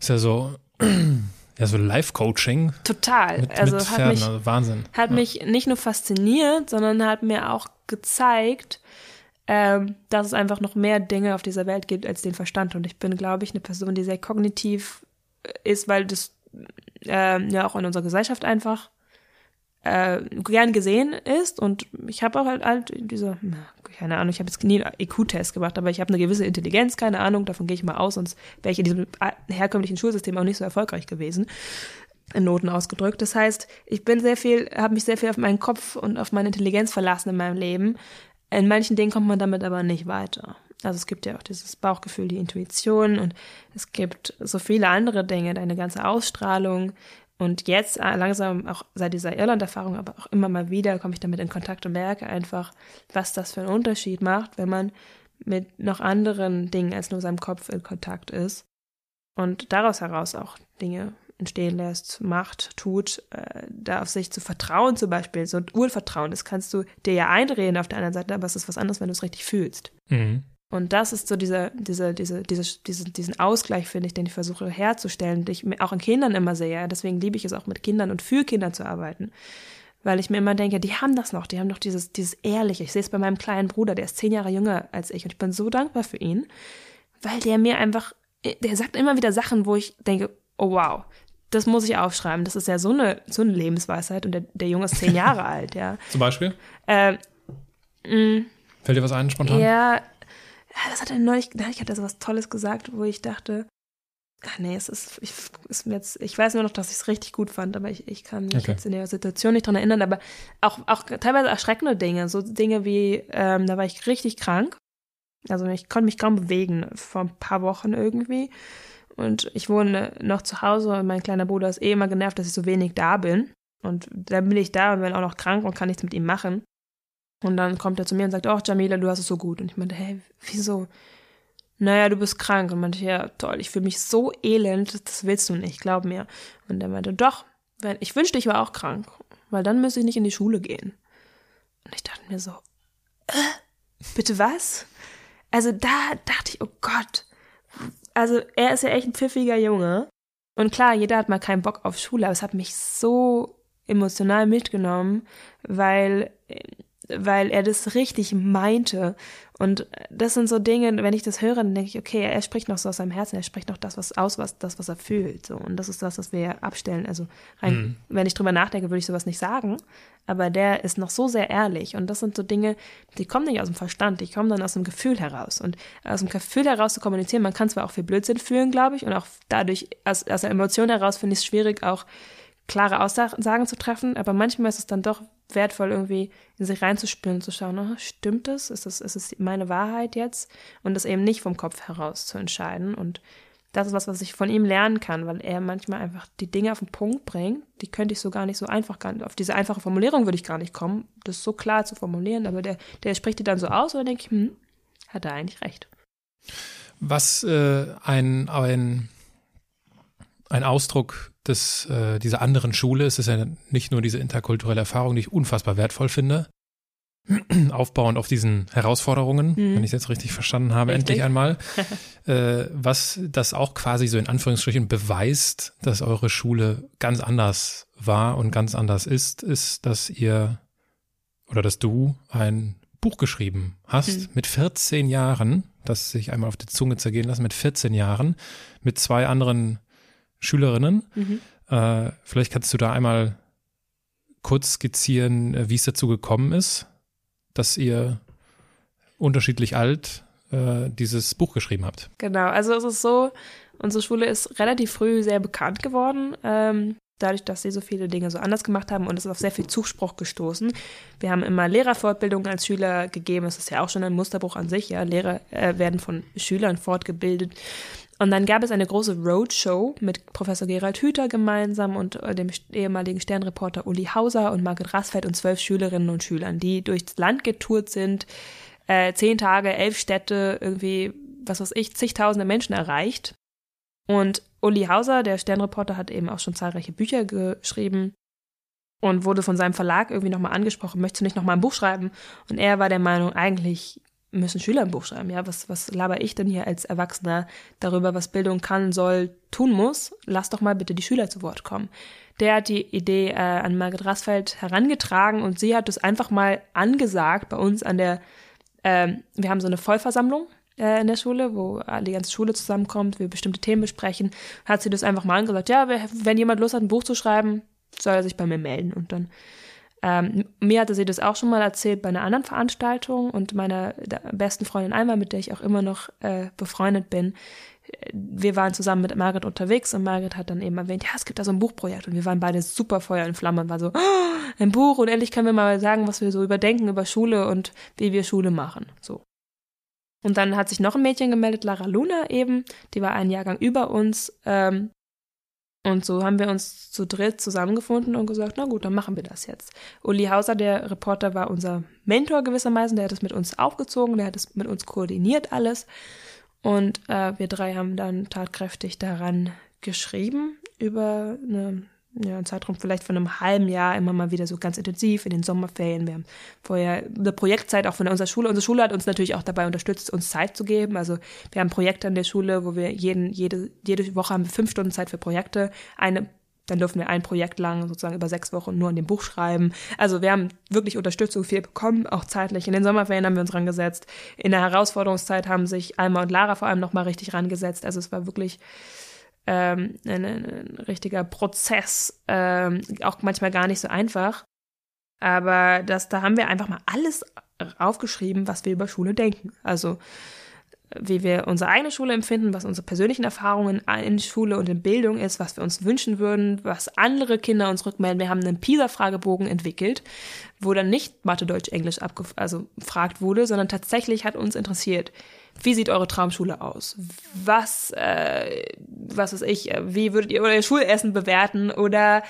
Ist ja so, <clears throat> ja, so Live-Coaching. Total. Mit, also mit hat Pferden, mich, also Wahnsinn. Hat ja. mich nicht nur fasziniert, sondern hat mir auch gezeigt, ähm, dass es einfach noch mehr Dinge auf dieser Welt gibt als den Verstand. Und ich bin, glaube ich, eine Person, die sehr kognitiv äh, ist, weil das äh, ja auch in unserer Gesellschaft einfach äh, gern gesehen ist. Und ich habe auch halt, halt diese, keine Ahnung, ich habe jetzt nie einen IQ-Test gemacht, aber ich habe eine gewisse Intelligenz, keine Ahnung, davon gehe ich mal aus, sonst wäre ich in diesem herkömmlichen Schulsystem auch nicht so erfolgreich gewesen in Noten ausgedrückt. Das heißt, ich bin sehr viel, habe mich sehr viel auf meinen Kopf und auf meine Intelligenz verlassen in meinem Leben. In manchen Dingen kommt man damit aber nicht weiter. Also es gibt ja auch dieses Bauchgefühl, die Intuition und es gibt so viele andere Dinge, deine ganze Ausstrahlung, und jetzt äh, langsam, auch seit dieser Irland-Erfahrung, aber auch immer mal wieder, komme ich damit in Kontakt und merke einfach, was das für einen Unterschied macht, wenn man mit noch anderen Dingen als nur seinem Kopf in Kontakt ist und daraus heraus auch Dinge entstehen lässt, macht, tut, äh, da auf sich zu vertrauen zum Beispiel, so ein Urvertrauen, das kannst du dir ja einreden auf der anderen Seite, aber es ist was anderes, wenn du es richtig fühlst. Mhm. Und das ist so dieser, dieser, diese, diese, diesen, diesen Ausgleich, finde ich, den ich versuche herzustellen, den ich auch an Kindern immer sehe. Deswegen liebe ich es auch mit Kindern und für Kinder zu arbeiten. Weil ich mir immer denke, die haben das noch, die haben noch dieses, dieses Ehrliche. Ich sehe es bei meinem kleinen Bruder, der ist zehn Jahre jünger als ich und ich bin so dankbar für ihn, weil der mir einfach, der sagt immer wieder Sachen, wo ich denke, oh wow, das muss ich aufschreiben. Das ist ja so eine, so eine Lebensweisheit und der, der Junge ist zehn <laughs> Jahre alt, ja. Zum Beispiel? Äh, mh, Fällt dir was ein spontan? Ja, das hat er neulich, neulich hat er so was Tolles gesagt, wo ich dachte, ach nee, es ist, ich, ist mir jetzt, ich weiß nur noch, dass ich es richtig gut fand, aber ich, ich kann mich okay. jetzt in der Situation nicht dran erinnern, aber auch, auch teilweise erschreckende Dinge, so Dinge wie, ähm, da war ich richtig krank, also ich konnte mich kaum bewegen vor ein paar Wochen irgendwie. Und ich wohne noch zu Hause und mein kleiner Bruder ist eh immer genervt, dass ich so wenig da bin. Und dann bin ich da und bin auch noch krank und kann nichts mit ihm machen und dann kommt er zu mir und sagt, oh, Jamila, du hast es so gut. Und ich meinte, hey, wieso? Naja, du bist krank. Und meinte, ja, toll, ich fühle mich so elend, das willst du nicht, glaub mir. Und er meinte, doch, wenn, ich wünschte, ich war auch krank, weil dann müsste ich nicht in die Schule gehen. Und ich dachte mir so, äh, bitte was? Also da dachte ich, oh Gott. Also er ist ja echt ein pfiffiger Junge. Und klar, jeder hat mal keinen Bock auf Schule, aber es hat mich so emotional mitgenommen, weil weil er das richtig meinte. Und das sind so Dinge, wenn ich das höre, dann denke ich, okay, er spricht noch so aus seinem Herzen, er spricht noch das, was aus, was, das, was er fühlt. So. Und das ist das, was wir abstellen. Also rein, mhm. wenn ich drüber nachdenke, würde ich sowas nicht sagen. Aber der ist noch so sehr ehrlich. Und das sind so Dinge, die kommen nicht aus dem Verstand, die kommen dann aus dem Gefühl heraus. Und aus dem Gefühl heraus zu kommunizieren, man kann zwar auch viel Blödsinn fühlen, glaube ich, und auch dadurch, aus, aus der Emotion heraus finde ich es schwierig, auch klare Aussagen zu treffen, aber manchmal ist es dann doch wertvoll, irgendwie in sich reinzuspüren und zu schauen, oh, stimmt das? Ist das, ist meine Wahrheit jetzt? Und das eben nicht vom Kopf heraus zu entscheiden. Und das ist was, was ich von ihm lernen kann, weil er manchmal einfach die Dinge auf den Punkt bringt. Die könnte ich so gar nicht so einfach, auf diese einfache Formulierung würde ich gar nicht kommen, das so klar zu formulieren, aber der, der spricht die dann so aus und dann denke ich, hm, hat er eigentlich recht. Was äh, ein, ein, ein Ausdruck des, äh, dieser anderen Schule ist, ist ja nicht nur diese interkulturelle Erfahrung, die ich unfassbar wertvoll finde, <clears throat> aufbauend auf diesen Herausforderungen, mhm. wenn ich es jetzt richtig verstanden habe, richtig. endlich einmal, <laughs> äh, was das auch quasi so in Anführungsstrichen beweist, dass eure Schule ganz anders war und ganz anders ist, ist, dass ihr oder dass du ein Buch geschrieben hast mhm. mit 14 Jahren, das sich einmal auf die Zunge zergehen lassen, mit 14 Jahren, mit zwei anderen Schülerinnen. Mhm. Äh, vielleicht kannst du da einmal kurz skizzieren, äh, wie es dazu gekommen ist, dass ihr unterschiedlich alt äh, dieses Buch geschrieben habt. Genau, also es ist so, unsere Schule ist relativ früh sehr bekannt geworden. Ähm, dadurch, dass sie so viele Dinge so anders gemacht haben und es ist auf sehr viel Zuspruch gestoßen. Wir haben immer Lehrerfortbildungen als Schüler gegeben. Es ist ja auch schon ein Musterbruch an sich. Ja, Lehrer äh, werden von Schülern fortgebildet. Und dann gab es eine große Roadshow mit Professor Gerald Hüther gemeinsam und äh, dem ehemaligen Sternreporter Uli Hauser und Margret Rassfeld und zwölf Schülerinnen und Schülern, die durchs Land getourt sind, äh, zehn Tage, elf Städte, irgendwie, was weiß ich, zigtausende Menschen erreicht. Und Uli Hauser, der Sternreporter, hat eben auch schon zahlreiche Bücher geschrieben und wurde von seinem Verlag irgendwie nochmal angesprochen, möchtest du nicht nochmal ein Buch schreiben? Und er war der Meinung, eigentlich müssen Schüler ein Buch schreiben. Ja, was, was laber ich denn hier als Erwachsener darüber, was Bildung kann, soll, tun muss? Lass doch mal bitte die Schüler zu Wort kommen. Der hat die Idee äh, an Margret Rassfeld herangetragen und sie hat es einfach mal angesagt bei uns an der, äh, wir haben so eine Vollversammlung äh, in der Schule, wo die ganze Schule zusammenkommt, wir bestimmte Themen besprechen, hat sie das einfach mal angesagt, ja, wenn jemand Lust hat, ein Buch zu schreiben, soll er sich bei mir melden. Und dann, ähm, mir hatte sie das auch schon mal erzählt bei einer anderen Veranstaltung und meiner besten Freundin Alma, mit der ich auch immer noch äh, befreundet bin, wir waren zusammen mit Margaret unterwegs und Margaret hat dann eben erwähnt, ja, es gibt da so ein Buchprojekt und wir waren beide super Feuer in Flammen und war so, oh, ein Buch und endlich können wir mal sagen, was wir so überdenken über Schule und wie wir Schule machen. So. Und dann hat sich noch ein Mädchen gemeldet, Lara Luna eben, die war einen Jahrgang über uns. Ähm, und so haben wir uns zu dritt zusammengefunden und gesagt, na gut, dann machen wir das jetzt. Uli Hauser, der Reporter, war unser Mentor gewissermaßen, der hat es mit uns aufgezogen, der hat es mit uns koordiniert alles. Und äh, wir drei haben dann tatkräftig daran geschrieben über eine ja, ein Zeitraum vielleicht von einem halben Jahr immer mal wieder so ganz intensiv in den Sommerferien. Wir haben vorher eine Projektzeit auch von unserer Schule. Unsere Schule hat uns natürlich auch dabei unterstützt, uns Zeit zu geben. Also wir haben Projekte an der Schule, wo wir jeden, jede, jede Woche haben wir fünf Stunden Zeit für Projekte. Eine dann dürfen wir ein Projekt lang, sozusagen über sechs Wochen, nur an dem Buch schreiben. Also wir haben wirklich Unterstützung viel bekommen, auch zeitlich. In den Sommerferien haben wir uns rangesetzt. In der Herausforderungszeit haben sich Alma und Lara vor allem nochmal richtig rangesetzt. Also es war wirklich ähm, ein, ein, richtiger Prozess, ähm, auch manchmal gar nicht so einfach. Aber das, da haben wir einfach mal alles aufgeschrieben, was wir über Schule denken. Also wie wir unsere eigene Schule empfinden, was unsere persönlichen Erfahrungen in Schule und in Bildung ist, was wir uns wünschen würden, was andere Kinder uns rückmelden. Wir haben einen PISA-Fragebogen entwickelt, wo dann nicht Mathe, Deutsch, Englisch abgefragt also wurde, sondern tatsächlich hat uns interessiert, wie sieht eure Traumschule aus? Was, äh, was weiß ich, äh, wie würdet ihr euer Schulessen bewerten? Oder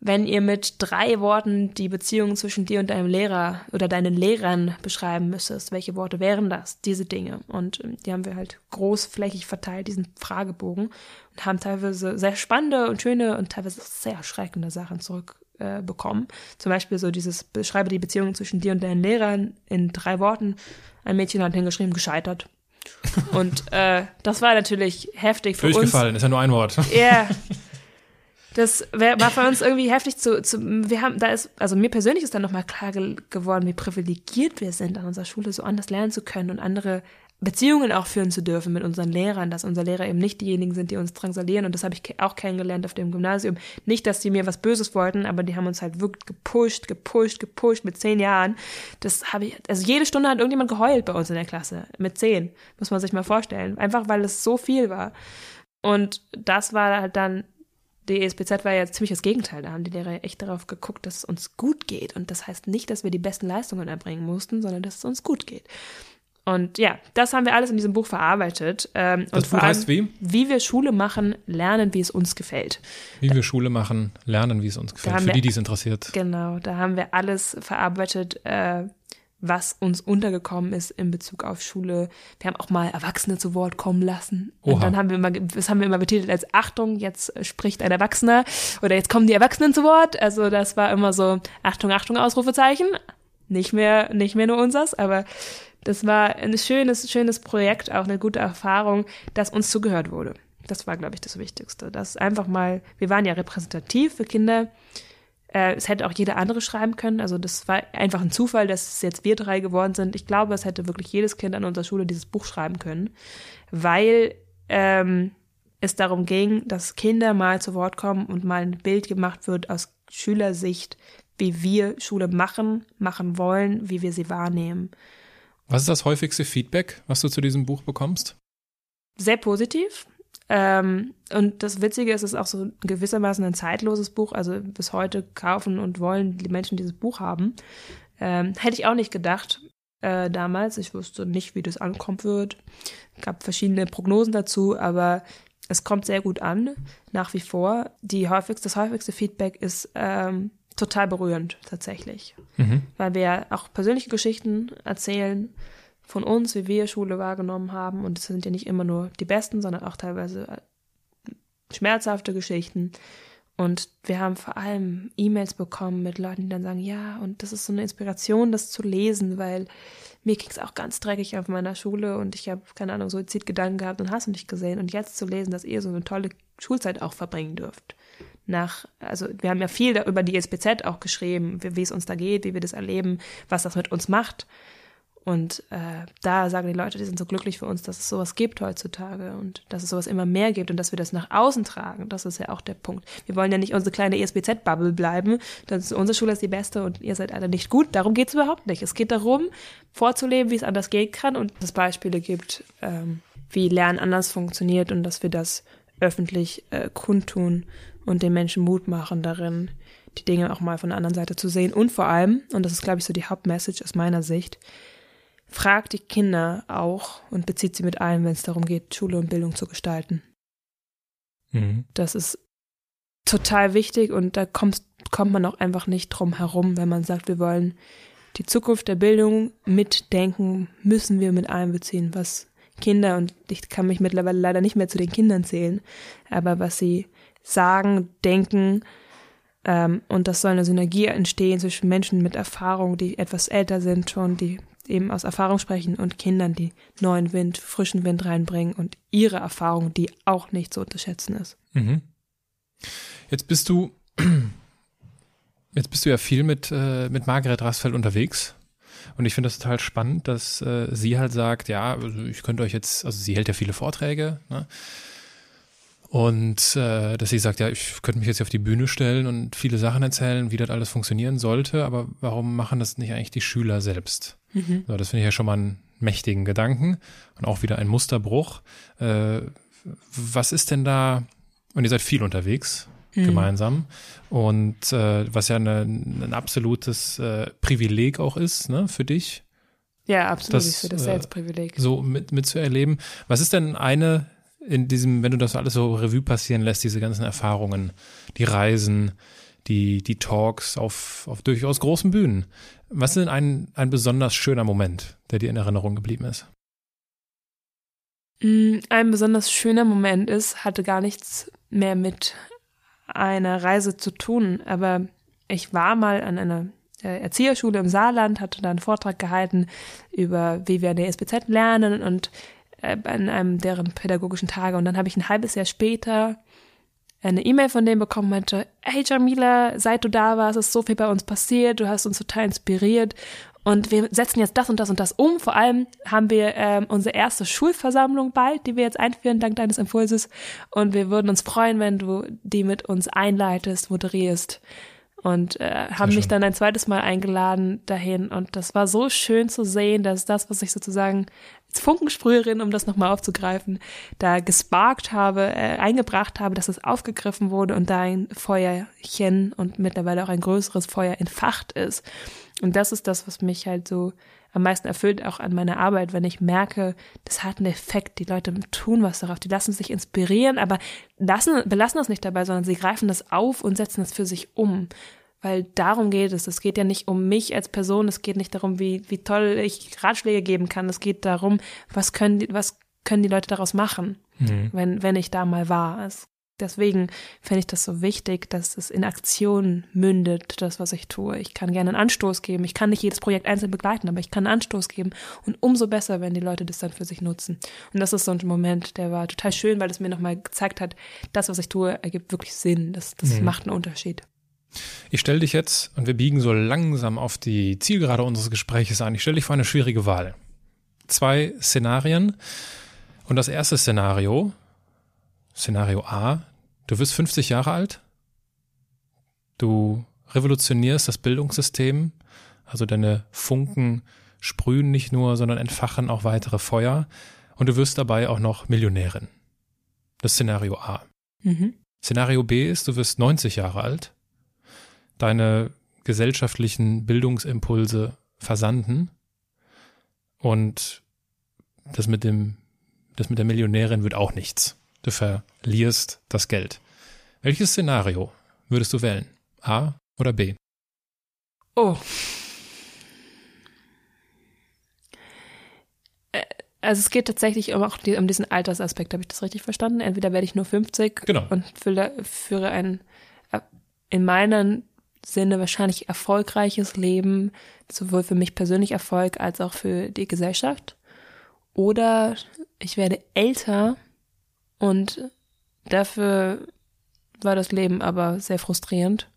wenn ihr mit drei Worten die Beziehung zwischen dir und deinem Lehrer oder deinen Lehrern beschreiben müsstest, welche Worte wären das? Diese Dinge. Und ähm, die haben wir halt großflächig verteilt, diesen Fragebogen, und haben teilweise sehr spannende und schöne und teilweise sehr erschreckende Sachen zurückbekommen. Äh, Zum Beispiel so dieses, beschreibe die Beziehung zwischen dir und deinen Lehrern in drei Worten. Ein Mädchen hat hingeschrieben, gescheitert. Und äh, das war natürlich heftig für Durchgefallen, uns. Durchgefallen, ist ja nur ein Wort. Ja. Yeah. <laughs> Das wär, war für uns irgendwie heftig zu, zu, wir haben, da ist, also mir persönlich ist dann nochmal klar geworden, wie privilegiert wir sind, an unserer Schule so anders lernen zu können und andere Beziehungen auch führen zu dürfen mit unseren Lehrern, dass unsere Lehrer eben nicht diejenigen sind, die uns drangsalieren. Und das habe ich auch kennengelernt auf dem Gymnasium. Nicht, dass die mir was Böses wollten, aber die haben uns halt wirklich gepusht, gepusht, gepusht mit zehn Jahren. Das habe ich, also jede Stunde hat irgendjemand geheult bei uns in der Klasse. Mit zehn, muss man sich mal vorstellen. Einfach weil es so viel war. Und das war halt dann die ESPZ war ja ziemlich das Gegenteil. Da haben die Lehrer echt darauf geguckt, dass es uns gut geht. Und das heißt nicht, dass wir die besten Leistungen erbringen mussten, sondern dass es uns gut geht. Und ja, das haben wir alles in diesem Buch verarbeitet. Ähm, das und Buch heißt wie? Wie wir Schule machen, lernen, wie es uns gefällt. Wie wir Schule machen, lernen, wie es uns gefällt. Für die, die es interessiert. Genau, da haben wir alles verarbeitet, äh, was uns untergekommen ist in Bezug auf Schule. Wir haben auch mal Erwachsene zu Wort kommen lassen. Oha. Und dann haben wir immer, das haben wir immer betitelt als Achtung, jetzt spricht ein Erwachsener oder jetzt kommen die Erwachsenen zu Wort. Also das war immer so Achtung, Achtung, Ausrufezeichen. Nicht mehr, nicht mehr nur unsers, aber das war ein schönes, schönes Projekt, auch eine gute Erfahrung, dass uns zugehört wurde. Das war, glaube ich, das Wichtigste. Das einfach mal, wir waren ja repräsentativ für Kinder. Äh, es hätte auch jeder andere schreiben können. Also das war einfach ein Zufall, dass es jetzt wir drei geworden sind. Ich glaube, es hätte wirklich jedes Kind an unserer Schule dieses Buch schreiben können, weil ähm, es darum ging, dass Kinder mal zu Wort kommen und mal ein Bild gemacht wird aus Schülersicht, wie wir Schule machen, machen wollen, wie wir sie wahrnehmen. Was ist das häufigste Feedback, was du zu diesem Buch bekommst? Sehr positiv. Ähm, und das Witzige ist, es ist auch so gewissermaßen ein zeitloses Buch. Also bis heute kaufen und wollen die Menschen dieses Buch haben. Ähm, hätte ich auch nicht gedacht äh, damals. Ich wusste nicht, wie das ankommen wird. Es gab verschiedene Prognosen dazu, aber es kommt sehr gut an, nach wie vor. Die häufigste, das häufigste Feedback ist ähm, total berührend tatsächlich, mhm. weil wir auch persönliche Geschichten erzählen von uns, wie wir Schule wahrgenommen haben und es sind ja nicht immer nur die besten, sondern auch teilweise äh, schmerzhafte Geschichten. Und wir haben vor allem E-Mails bekommen mit Leuten, die dann sagen, ja, und das ist so eine Inspiration, das zu lesen, weil mir ging es auch ganz dreckig auf meiner Schule und ich habe, keine Ahnung, Suizidgedanken gehabt und hast du nicht gesehen. Und jetzt zu lesen, dass ihr so eine tolle Schulzeit auch verbringen dürft nach, also wir haben ja viel über die SPZ auch geschrieben, wie, wie, es uns da geht, wie wir das erleben, was das mit uns macht. Und äh, da sagen die Leute, die sind so glücklich für uns, dass es sowas gibt heutzutage und dass es sowas immer mehr gibt und dass wir das nach außen tragen. Das ist ja auch der Punkt. Wir wollen ja nicht unsere kleine ESBZ-Bubble bleiben. Das ist, unsere Schule ist die beste und ihr seid alle nicht gut. Darum geht es überhaupt nicht. Es geht darum, vorzuleben, wie es anders gehen kann und dass es Beispiele gibt, ähm, wie Lernen anders funktioniert und dass wir das öffentlich äh, kundtun und den Menschen Mut machen darin, die Dinge auch mal von der anderen Seite zu sehen. Und vor allem, und das ist, glaube ich, so die Hauptmessage aus meiner Sicht, fragt die Kinder auch und bezieht sie mit ein, wenn es darum geht, Schule und Bildung zu gestalten. Mhm. Das ist total wichtig und da kommt, kommt man auch einfach nicht drum herum, wenn man sagt, wir wollen die Zukunft der Bildung mitdenken, müssen wir mit einbeziehen, was Kinder, und ich kann mich mittlerweile leider nicht mehr zu den Kindern zählen, aber was sie sagen, denken. Ähm, und das soll eine Synergie entstehen zwischen Menschen mit Erfahrung, die etwas älter sind schon, die eben aus Erfahrung sprechen und Kindern, die neuen Wind, frischen Wind reinbringen und ihre Erfahrung, die auch nicht zu unterschätzen ist. Mhm. Jetzt bist du, <clears throat> jetzt bist du ja viel mit, äh, mit Margaret Rasfeld unterwegs. Und ich finde das total spannend, dass äh, sie halt sagt, ja, also ich könnte euch jetzt, also sie hält ja viele Vorträge, ne? Und äh, dass sie sagt, ja, ich könnte mich jetzt hier auf die Bühne stellen und viele Sachen erzählen, wie das alles funktionieren sollte, aber warum machen das nicht eigentlich die Schüler selbst? Mhm. So, das finde ich ja schon mal einen mächtigen Gedanken und auch wieder ein Musterbruch. Äh, was ist denn da, und ihr seid viel unterwegs, mhm. gemeinsam. Und äh, was ja eine, ein absolutes äh, Privileg auch ist, ne, für dich. Ja, absolut. Das, sehe das als Privileg. So mit, mitzuerleben. Was ist denn eine in diesem, wenn du das alles so Revue passieren lässt, diese ganzen Erfahrungen, die Reisen, die, die Talks auf, auf durchaus großen Bühnen. Was ist denn ein, ein besonders schöner Moment, der dir in Erinnerung geblieben ist? Mm, ein besonders schöner Moment ist, hatte gar nichts mehr mit einer Reise zu tun, aber ich war mal an einer äh, Erzieherschule im Saarland, hatte da einen Vortrag gehalten über, wie wir an der SBZ lernen und an einem deren pädagogischen Tage. Und dann habe ich ein halbes Jahr später eine E-Mail von dem bekommen, meinte, hey Jamila, seit du da warst, ist so viel bei uns passiert, du hast uns total inspiriert und wir setzen jetzt das und das und das um. Vor allem haben wir ähm, unsere erste Schulversammlung bald, die wir jetzt einführen, dank deines Impulses. Und wir würden uns freuen, wenn du die mit uns einleitest, moderierst. und äh, haben mich dann ein zweites Mal eingeladen dahin. Und das war so schön zu sehen, dass das, was ich sozusagen als Funkensprüherin, um das nochmal aufzugreifen, da gesparkt habe, äh, eingebracht habe, dass es aufgegriffen wurde und da ein Feuerchen und mittlerweile auch ein größeres Feuer entfacht ist. Und das ist das, was mich halt so am meisten erfüllt, auch an meiner Arbeit, wenn ich merke, das hat einen Effekt, die Leute tun was darauf, die lassen sich inspirieren, aber lassen, belassen das nicht dabei, sondern sie greifen das auf und setzen es für sich um weil darum geht es. Es geht ja nicht um mich als Person, es geht nicht darum, wie, wie toll ich Ratschläge geben kann. Es geht darum, was können die, was können die Leute daraus machen, mhm. wenn, wenn ich da mal war. Es, deswegen finde ich das so wichtig, dass es in Aktion mündet, das, was ich tue. Ich kann gerne einen Anstoß geben. Ich kann nicht jedes Projekt einzeln begleiten, aber ich kann einen Anstoß geben. Und umso besser, wenn die Leute das dann für sich nutzen. Und das ist so ein Moment, der war total schön, weil es mir nochmal gezeigt hat, das, was ich tue, ergibt wirklich Sinn. Das, das mhm. macht einen Unterschied. Ich stelle dich jetzt, und wir biegen so langsam auf die Zielgerade unseres Gespräches ein, ich stelle dich vor eine schwierige Wahl. Zwei Szenarien. Und das erste Szenario, Szenario A, du wirst 50 Jahre alt, du revolutionierst das Bildungssystem, also deine Funken sprühen nicht nur, sondern entfachen auch weitere Feuer und du wirst dabei auch noch Millionärin. Das Szenario A. Mhm. Szenario B ist, du wirst 90 Jahre alt, deine gesellschaftlichen Bildungsimpulse versanden und das mit dem, das mit der Millionärin wird auch nichts. Du verlierst das Geld. Welches Szenario würdest du wählen? A oder B? Oh. Äh, also es geht tatsächlich um, auch die, um diesen Altersaspekt, habe ich das richtig verstanden? Entweder werde ich nur 50 genau. und fülle, führe ein äh, in meinen Sinne wahrscheinlich erfolgreiches Leben, sowohl für mich persönlich Erfolg als auch für die Gesellschaft. Oder ich werde älter und dafür war das Leben aber sehr frustrierend.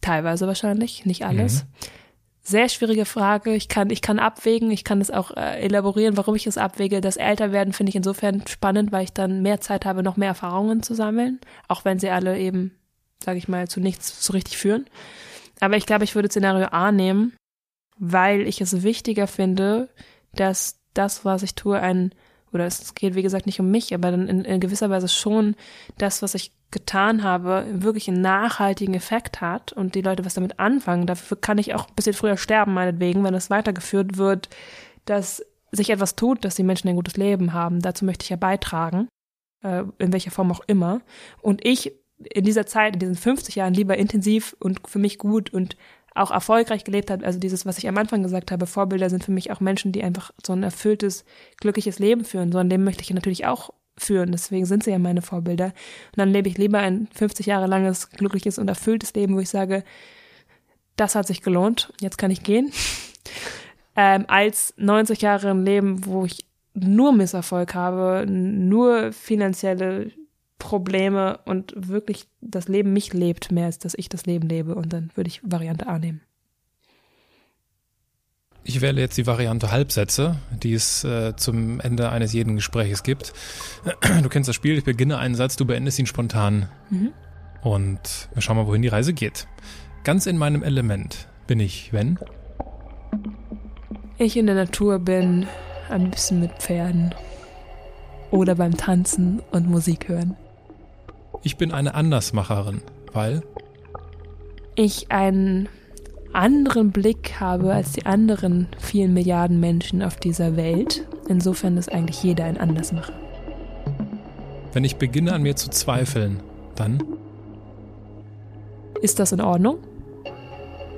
Teilweise wahrscheinlich, nicht alles. Mhm. Sehr schwierige Frage. Ich kann, ich kann abwägen, ich kann es auch äh, elaborieren, warum ich es abwäge. Das Älterwerden finde ich insofern spannend, weil ich dann mehr Zeit habe, noch mehr Erfahrungen zu sammeln, auch wenn sie alle eben sage ich mal, zu nichts so richtig führen. Aber ich glaube, ich würde Szenario A nehmen, weil ich es wichtiger finde, dass das, was ich tue, ein, oder es geht wie gesagt nicht um mich, aber dann in, in gewisser Weise schon das, was ich getan habe, wirklich einen nachhaltigen Effekt hat und die Leute was damit anfangen. Dafür kann ich auch ein bisschen früher sterben, meinetwegen, wenn es weitergeführt wird, dass sich etwas tut, dass die Menschen ein gutes Leben haben. Dazu möchte ich ja beitragen, äh, in welcher Form auch immer. Und ich in dieser Zeit, in diesen 50 Jahren lieber intensiv und für mich gut und auch erfolgreich gelebt hat. Also dieses, was ich am Anfang gesagt habe, Vorbilder sind für mich auch Menschen, die einfach so ein erfülltes, glückliches Leben führen. So ein Leben möchte ich natürlich auch führen. Deswegen sind sie ja meine Vorbilder. Und dann lebe ich lieber ein 50 Jahre langes, glückliches und erfülltes Leben, wo ich sage, das hat sich gelohnt, jetzt kann ich gehen, <laughs> ähm, als 90 Jahre ein Leben, wo ich nur Misserfolg habe, nur finanzielle Probleme und wirklich das Leben mich lebt, mehr als dass ich das Leben lebe. Und dann würde ich Variante A nehmen. Ich wähle jetzt die Variante Halbsätze, die es äh, zum Ende eines jeden Gespräches gibt. <clears throat> Du kennst das Spiel, ich beginne einen Satz, du beendest ihn spontan. Mhm. Und wir schauen mal, wohin die Reise geht. Ganz in meinem Element bin ich, wenn? Ich in der Natur bin, ein bisschen mit Pferden. Oder beim Tanzen und Musik hören. Ich bin eine Andersmacherin, weil ich einen anderen Blick habe als die anderen vielen Milliarden Menschen auf dieser Welt. Insofern ist eigentlich jeder ein Andersmacher. Wenn ich beginne an mir zu zweifeln, dann ist das in Ordnung?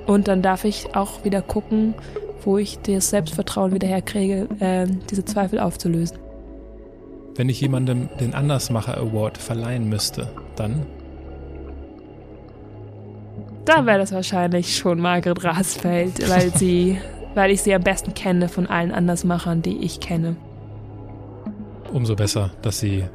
Und dann darf ich auch wieder gucken, wo ich das Selbstvertrauen wieder herkriege, äh, diese Zweifel aufzulösen. Wenn ich jemandem den Andersmacher Award verleihen müsste, dann? Da wäre das wahrscheinlich schon Margret Rasfeld, weil <laughs> sie, weil ich sie am besten kenne von allen Andersmachern, die ich kenne. Umso besser, dass sie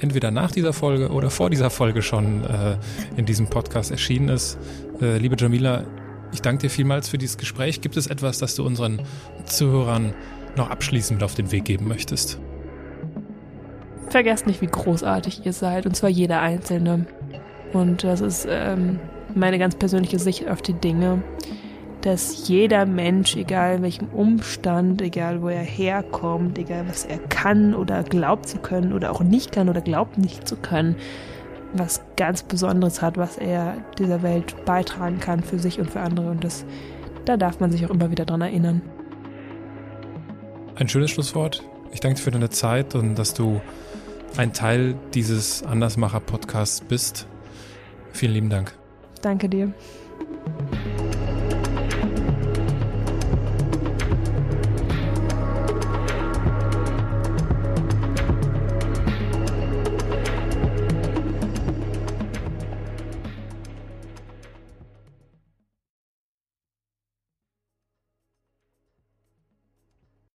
entweder nach dieser Folge oder vor dieser Folge schon äh, in diesem Podcast erschienen ist. Äh, liebe Jamila, ich danke dir vielmals für dieses Gespräch. Gibt es etwas, das du unseren Zuhörern noch abschließend auf den Weg geben möchtest? Vergesst nicht, wie großartig ihr seid. Und zwar jeder Einzelne. Und das ist ähm, meine ganz persönliche Sicht auf die Dinge, dass jeder Mensch, egal in welchem Umstand, egal wo er herkommt, egal was er kann oder glaubt zu können oder auch nicht kann oder glaubt nicht zu können, was ganz Besonderes hat, was er dieser Welt beitragen kann für sich und für andere. Und das, da darf man sich auch immer wieder dran erinnern. Ein schönes Schlusswort. Ich danke dir für deine Zeit und dass du ein Teil dieses Andersmacher-Podcasts bist. Vielen lieben Dank. Danke dir.